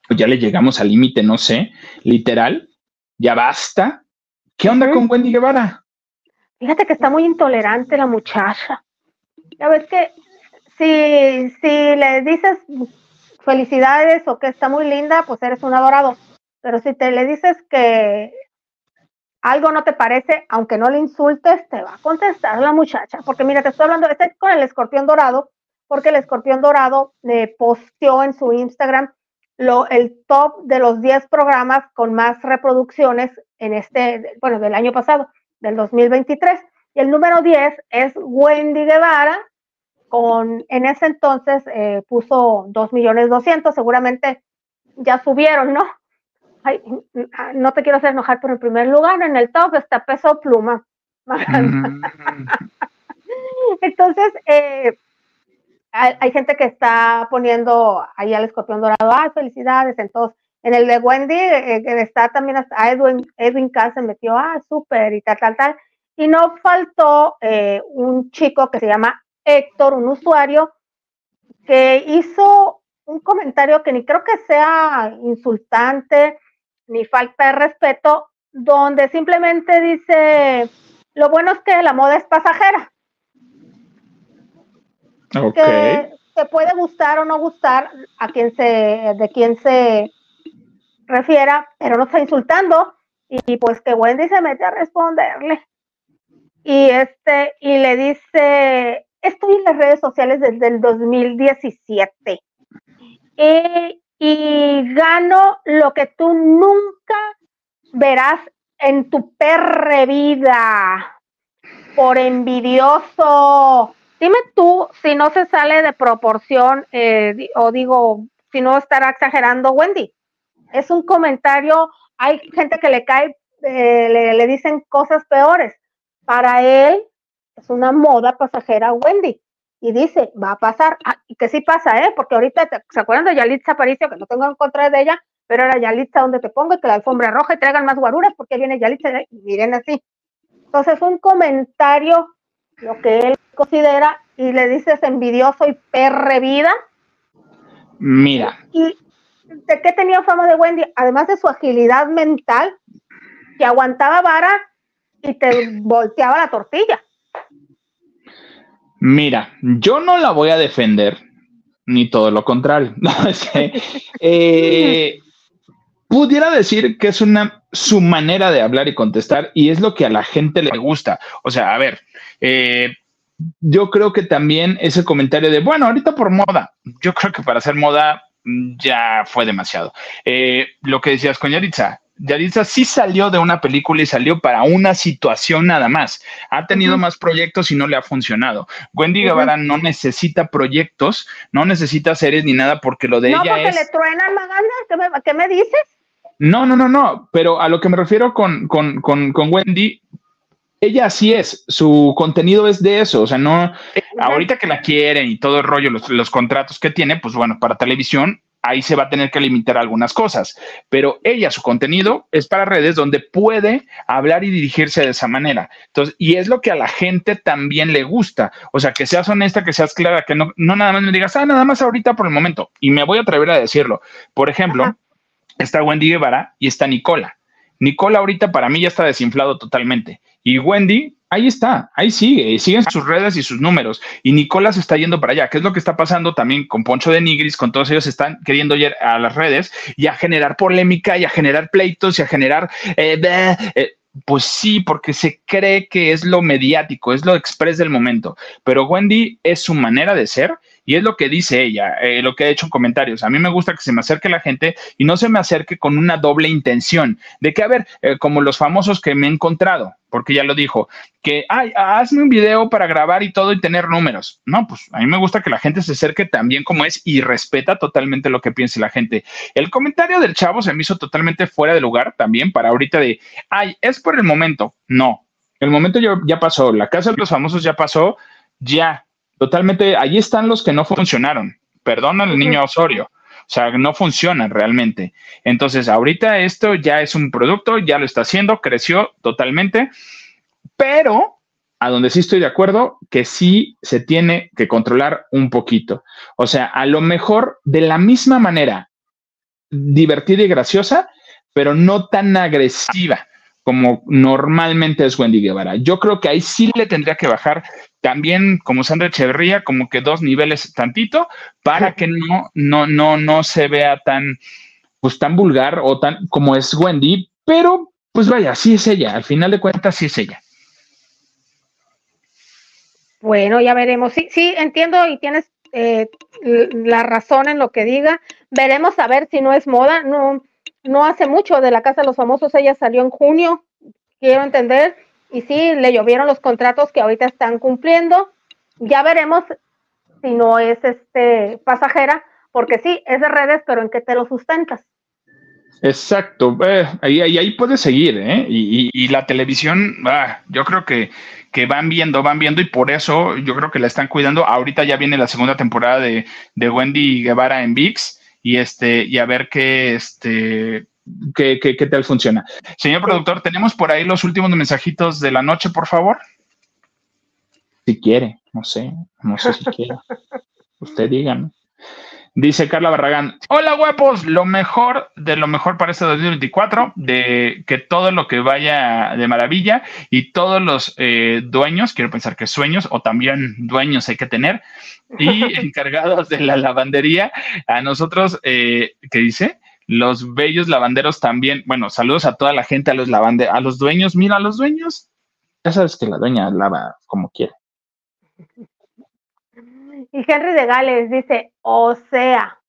o ya le llegamos al límite, no sé, literal, ya basta. ¿Qué onda con Wendy Guevara? Fíjate que está muy intolerante la muchacha. Ya ves que si, si le dices felicidades o que está muy linda, pues eres un adorado. Pero si te le dices que algo no te parece, aunque no le insultes, te va a contestar la muchacha. Porque mira, te estoy hablando, este con el escorpión dorado, porque el escorpión dorado le posteó en su Instagram lo, el top de los 10 programas con más reproducciones en este, bueno, del año pasado, del 2023. Y el número 10 es Wendy Guevara, con, en ese entonces eh, puso 2 millones 200, seguramente ya subieron, ¿no? No te quiero hacer enojar, pero en primer lugar en el top está peso pluma. Entonces, eh, hay, gente que está poniendo ahí al escorpión dorado, ah, felicidades, entonces, en el de Wendy, eh, está también hasta Edwin, Edwin K se metió, ah, súper, y tal, tal, tal. Y no faltó eh, un chico que se llama Héctor, un usuario, que hizo un comentario que ni creo que sea insultante ni falta de respeto, donde simplemente dice, lo bueno es que la moda es pasajera. Que, te puede gustar o no gustar a quien se, de quien se refiera, pero no está insultando. Y pues que Wendy se mete a responderle. Y este, y le dice, estoy en las redes sociales desde el 2017. Y, y gano lo que tú nunca verás en tu perre vida por envidioso. Dime tú si no se sale de proporción eh, o digo, si no estará exagerando Wendy. Es un comentario, hay gente que le cae, eh, le, dicen cosas peores. Para él es una moda pasajera Wendy. Y dice, va a pasar, ah, y que sí pasa, ¿eh? Porque ahorita, ¿se acuerdan de Yalitza Aparicio? Que no tengo en contra de ella, pero era Yalitza donde te pongo y que la alfombra roja y traigan más guaruras porque viene Yalitza y miren así. Entonces, un comentario, lo que él considera, y le dices envidioso y perre vida. Mira. ¿Y de qué tenía fama de Wendy? Además de su agilidad mental, que aguantaba vara y te volteaba la tortilla. Mira, yo no la voy a defender, ni todo lo contrario. eh, pudiera decir que es una su manera de hablar y contestar y es lo que a la gente le gusta. O sea, a ver, eh, yo creo que también ese comentario de, bueno, ahorita por moda, yo creo que para hacer moda mm, ya fue demasiado. Eh, lo que decías con Yaritza, Yaritza sí salió de una película y salió para una situación nada más. Ha tenido más proyectos y no le ha funcionado. Wendy Guevara no necesita proyectos, no necesita series ni nada porque lo de ella es... No, porque le truenan, Maganda, ¿qué me dices? No, no, no, no, pero a lo que me refiero con, con, con, con Wendy, ella así es, su contenido es de eso, o sea, no, ahorita que la quieren y todo el rollo, los, los, contratos que tiene, pues bueno, para televisión, ahí se va a tener que limitar algunas cosas, pero ella, su contenido es para redes donde puede hablar y dirigirse de esa manera. Entonces, y es lo que a la gente también le gusta, o sea, que seas honesta, que seas clara, que no, no nada más me digas, ah, nada más ahorita por el momento, y me voy a atrever a decirlo. Por ejemplo, está Wendy Guevara y está Nicola. Nicola ahorita para mí ya está desinflado totalmente. Y Wendy, ahí está, ahí sigue, siguen sus redes y sus números. Y Nicola se está yendo para allá. ¿Qué es lo que está pasando también con Poncho de Nigris? Con todos ellos están queriendo ir a las redes y a generar polémica y a generar pleitos y a generar... Eh, eh, pues sí, porque se cree que es lo mediático, es lo express del momento. Pero Wendy es su manera de ser y es lo que dice ella, eh, lo que ha hecho en comentarios. A mí me gusta que se me acerque la gente y no se me acerque con una doble intención de que, a ver, eh, como los famosos que me he encontrado, porque ya lo dijo, que, ay, hazme un video para grabar y todo y tener números. No, pues a mí me gusta que la gente se acerque también como es y respeta totalmente lo que piense la gente. El comentario del chavo se me hizo totalmente fuera de lugar también para ahorita de, ay, es por el momento. No, el momento ya, ya pasó, la casa de los famosos ya pasó, ya, totalmente, ahí están los que no funcionaron. Perdón al niño Osorio. O sea, no funcionan realmente. Entonces, ahorita esto ya es un producto, ya lo está haciendo, creció totalmente, pero a donde sí estoy de acuerdo, que sí se tiene que controlar un poquito. O sea, a lo mejor de la misma manera, divertida y graciosa, pero no tan agresiva como normalmente es Wendy Guevara. Yo creo que ahí sí le tendría que bajar también como Sandra Echeverría, como que dos niveles tantito, para que no, no, no, no se vea tan, pues tan vulgar o tan como es Wendy, pero pues vaya, sí es ella, al final de cuentas sí es ella. Bueno, ya veremos. Sí, sí, entiendo y tienes eh, la razón en lo que diga. Veremos a ver si no es moda. No, no hace mucho de la Casa de los Famosos, ella salió en junio, quiero entender, y sí, le llovieron los contratos que ahorita están cumpliendo. Ya veremos si no es este pasajera, porque sí, es de redes, pero ¿en qué te lo sustentas? Exacto, eh, ahí, ahí, puede seguir, ¿eh? Y, la televisión, ah, yo creo que, que, van viendo, van viendo y por eso yo creo que la están cuidando. Ahorita ya viene la segunda temporada de, de Wendy Guevara en VIX y este, y a ver qué, este, qué, qué, tal funciona. Señor productor, tenemos por ahí los últimos mensajitos de la noche, por favor. Si quiere, no sé, no sé si quiere. Usted dígame. Dice Carla Barragán, hola guapos, lo mejor de lo mejor para este 2024, de que todo lo que vaya de maravilla y todos los eh, dueños, quiero pensar que sueños o también dueños hay que tener, y encargados de la lavandería, a nosotros, eh, ¿qué dice? Los bellos lavanderos también, bueno, saludos a toda la gente, a los lavanderos, a los dueños, mira, a los dueños, ya sabes que la dueña lava como quiere. Y Henry de Gales dice, o sea,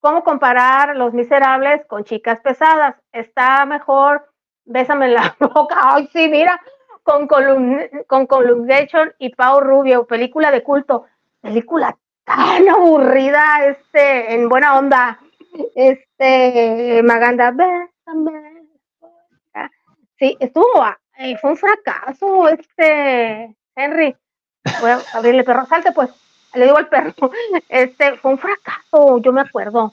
¿cómo comparar Los Miserables con Chicas Pesadas? Está mejor, bésame la boca, ay sí, mira, con, column, con Columnation y Pau Rubio, película de culto, película tan aburrida, este, en buena onda, este, Maganda, bésame. Sí, estuvo, eh, fue un fracaso, este, Henry. Voy a abrirle perro, salte pues le digo al perro, este fue un fracaso, yo me acuerdo.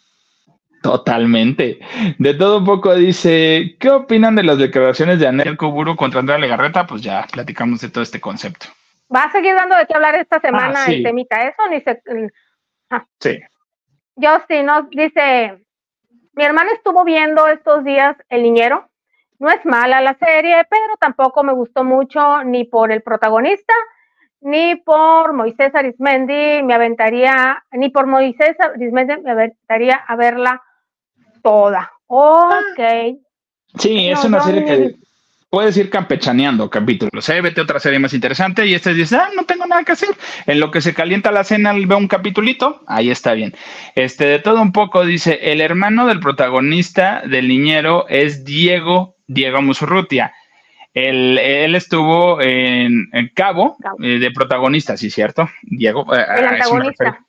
Totalmente. De todo un poco dice, ¿qué opinan de las declaraciones de Anel Cuburu contra Andrea Legarreta? Pues ya platicamos de todo este concepto. ¿Va a seguir dando de qué hablar esta semana ah, el temita eso? Ni se... Ah. Sí. Justin nos dice, mi hermana estuvo viendo estos días El Niñero. No es mala la serie, pero tampoco me gustó mucho ni por el protagonista ni por Moisés Arismendi me aventaría, ni por Moisés Arismendi me aventaría a verla toda. Ok. Sí, es una serie que puedes ir campechaneando capítulos. ¿eh? Vete otra serie más interesante y este dice, ah, no tengo nada que hacer. En lo que se calienta la cena, veo un capitulito, ahí está bien. Este, de todo un poco, dice, el hermano del protagonista del niñero es Diego, Diego Musurrutia. Él, estuvo en, Cabo, eh, de protagonista, sí, cierto. Diego. Eh, el antagonista.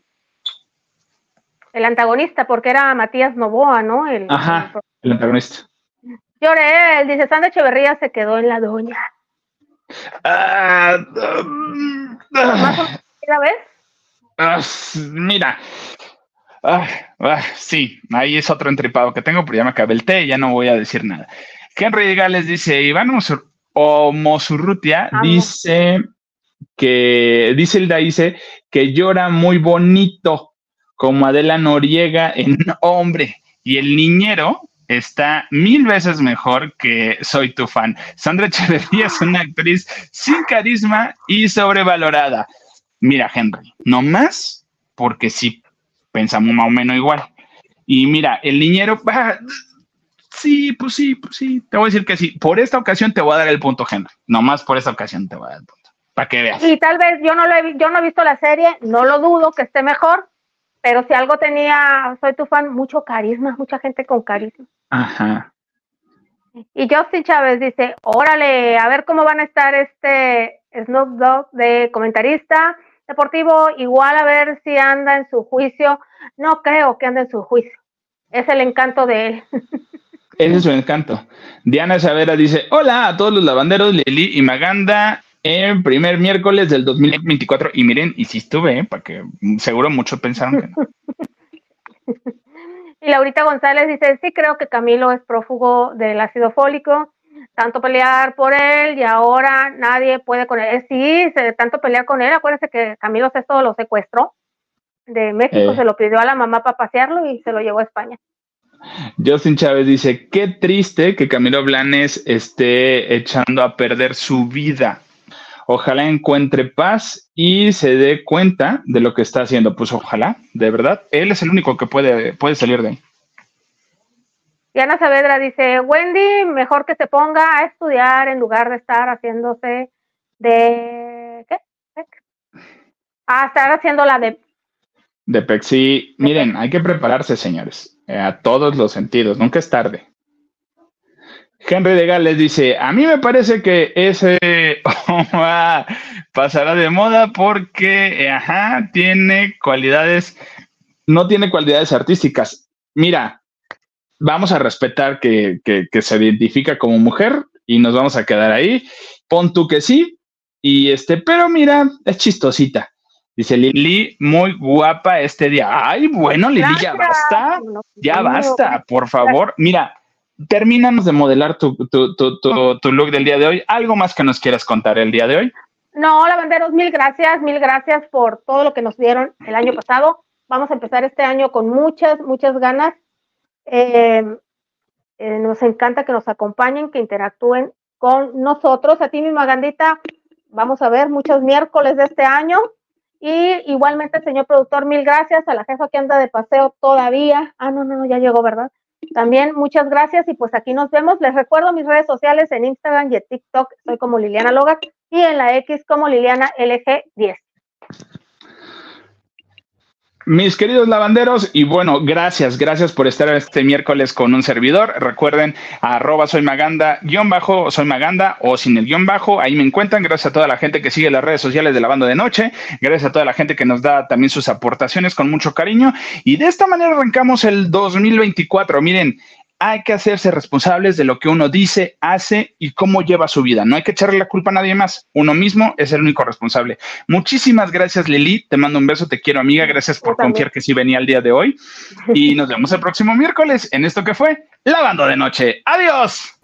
El antagonista, porque era Matías Novoa, ¿no? El, Ajá, el, antagonista. Lloré, él dice, Sandra Echeverría se quedó en la doña. Uh, vez? Ah, mira, ah, sí, ahí es otro entripado que tengo, pero ya me acabé el té y ya no voy a decir nada. Henry Gales dice, Iván o Mosurrutia dice que, dice el dice que llora muy bonito, como Adela Noriega en Hombre, y el niñero está mil veces mejor que Soy tu fan. Sandra Echeverría es una actriz sin carisma y sobrevalorada. Mira, Henry, no más porque sí pensamos más o menos igual. Y mira, el niñero, Sí, pues sí, pues sí. Te voy a decir que sí. Por esta ocasión te voy a dar el punto, Henry. Nomás por esta ocasión te voy a dar el punto. Para que veas. Y tal vez yo no lo he, yo no he visto la serie, no lo dudo que esté mejor, pero si algo tenía, soy tu fan, mucho carisma, mucha gente con carisma. Ajá. Y Justin Chávez dice, órale, a ver cómo van a estar este Snoop Dogg de comentarista deportivo, igual a ver si anda en su juicio. No creo que ande en su juicio. Es el encanto de él. Ese es su encanto. Diana Savera dice: Hola a todos los lavanderos, Lili y Maganda, en primer miércoles del 2024. Y miren, y si estuve, ¿eh? para que seguro muchos pensaron que no. Y Laurita González dice: Sí, creo que Camilo es prófugo del ácido fólico. Tanto pelear por él y ahora nadie puede con él. Sí, se, tanto pelear con él. Acuérdense que Camilo Sesto lo secuestró de México, eh. se lo pidió a la mamá para pasearlo y se lo llevó a España. Justin Chávez dice, qué triste que Camilo Blanes esté echando a perder su vida. Ojalá encuentre paz y se dé cuenta de lo que está haciendo. Pues ojalá, de verdad. Él es el único que puede, puede salir de ahí. Diana Saavedra dice, Wendy, mejor que se ponga a estudiar en lugar de estar haciéndose de... ¿Qué? A estar haciendo la de... De Pexi. Miren, hay que prepararse, señores. Eh, a todos los sentidos, nunca es tarde. Henry de Gales dice, a mí me parece que ese pasará de moda porque, ajá, tiene cualidades, no tiene cualidades artísticas. Mira, vamos a respetar que, que, se identifica como mujer y nos vamos a quedar ahí. Pon tú que sí, y este, pero mira, es chistosita. Dice Lili, muy guapa este día. Ay, bueno, Lili, ya basta. Ya basta, por favor. Mira, terminamos de modelar tu, tu, tu, tu, look del día de hoy. ¿Algo más que nos quieras contar el día de hoy? No, lavanderos, mil gracias, mil gracias por todo lo que nos dieron el año pasado. Vamos a empezar este año con muchas, muchas ganas. Eh, eh, nos encanta que nos acompañen, que interactúen con nosotros. A ti, mi Magandita, vamos a ver muchos miércoles de este año. Y igualmente, señor productor, mil gracias a la jefa que anda de paseo todavía. Ah, no, no, no, ya llegó, ¿verdad? También muchas gracias y pues aquí nos vemos. Les recuerdo mis redes sociales en Instagram y en TikTok. Soy como Liliana Logas y en la X como Liliana LG10. Mis queridos lavanderos, y bueno, gracias, gracias por estar este miércoles con un servidor. Recuerden, arroba soy Maganda, guion bajo, soy Maganda, o sin el guion bajo, ahí me encuentran. Gracias a toda la gente que sigue las redes sociales de la banda de noche. Gracias a toda la gente que nos da también sus aportaciones con mucho cariño. Y de esta manera arrancamos el 2024. Miren, hay que hacerse responsables de lo que uno dice, hace y cómo lleva su vida. No hay que echarle la culpa a nadie más. Uno mismo es el único responsable. Muchísimas gracias, Lili. Te mando un beso, te quiero, amiga. Gracias por confiar que sí venía el día de hoy. Y nos vemos el próximo miércoles en esto que fue Lavando de Noche. Adiós.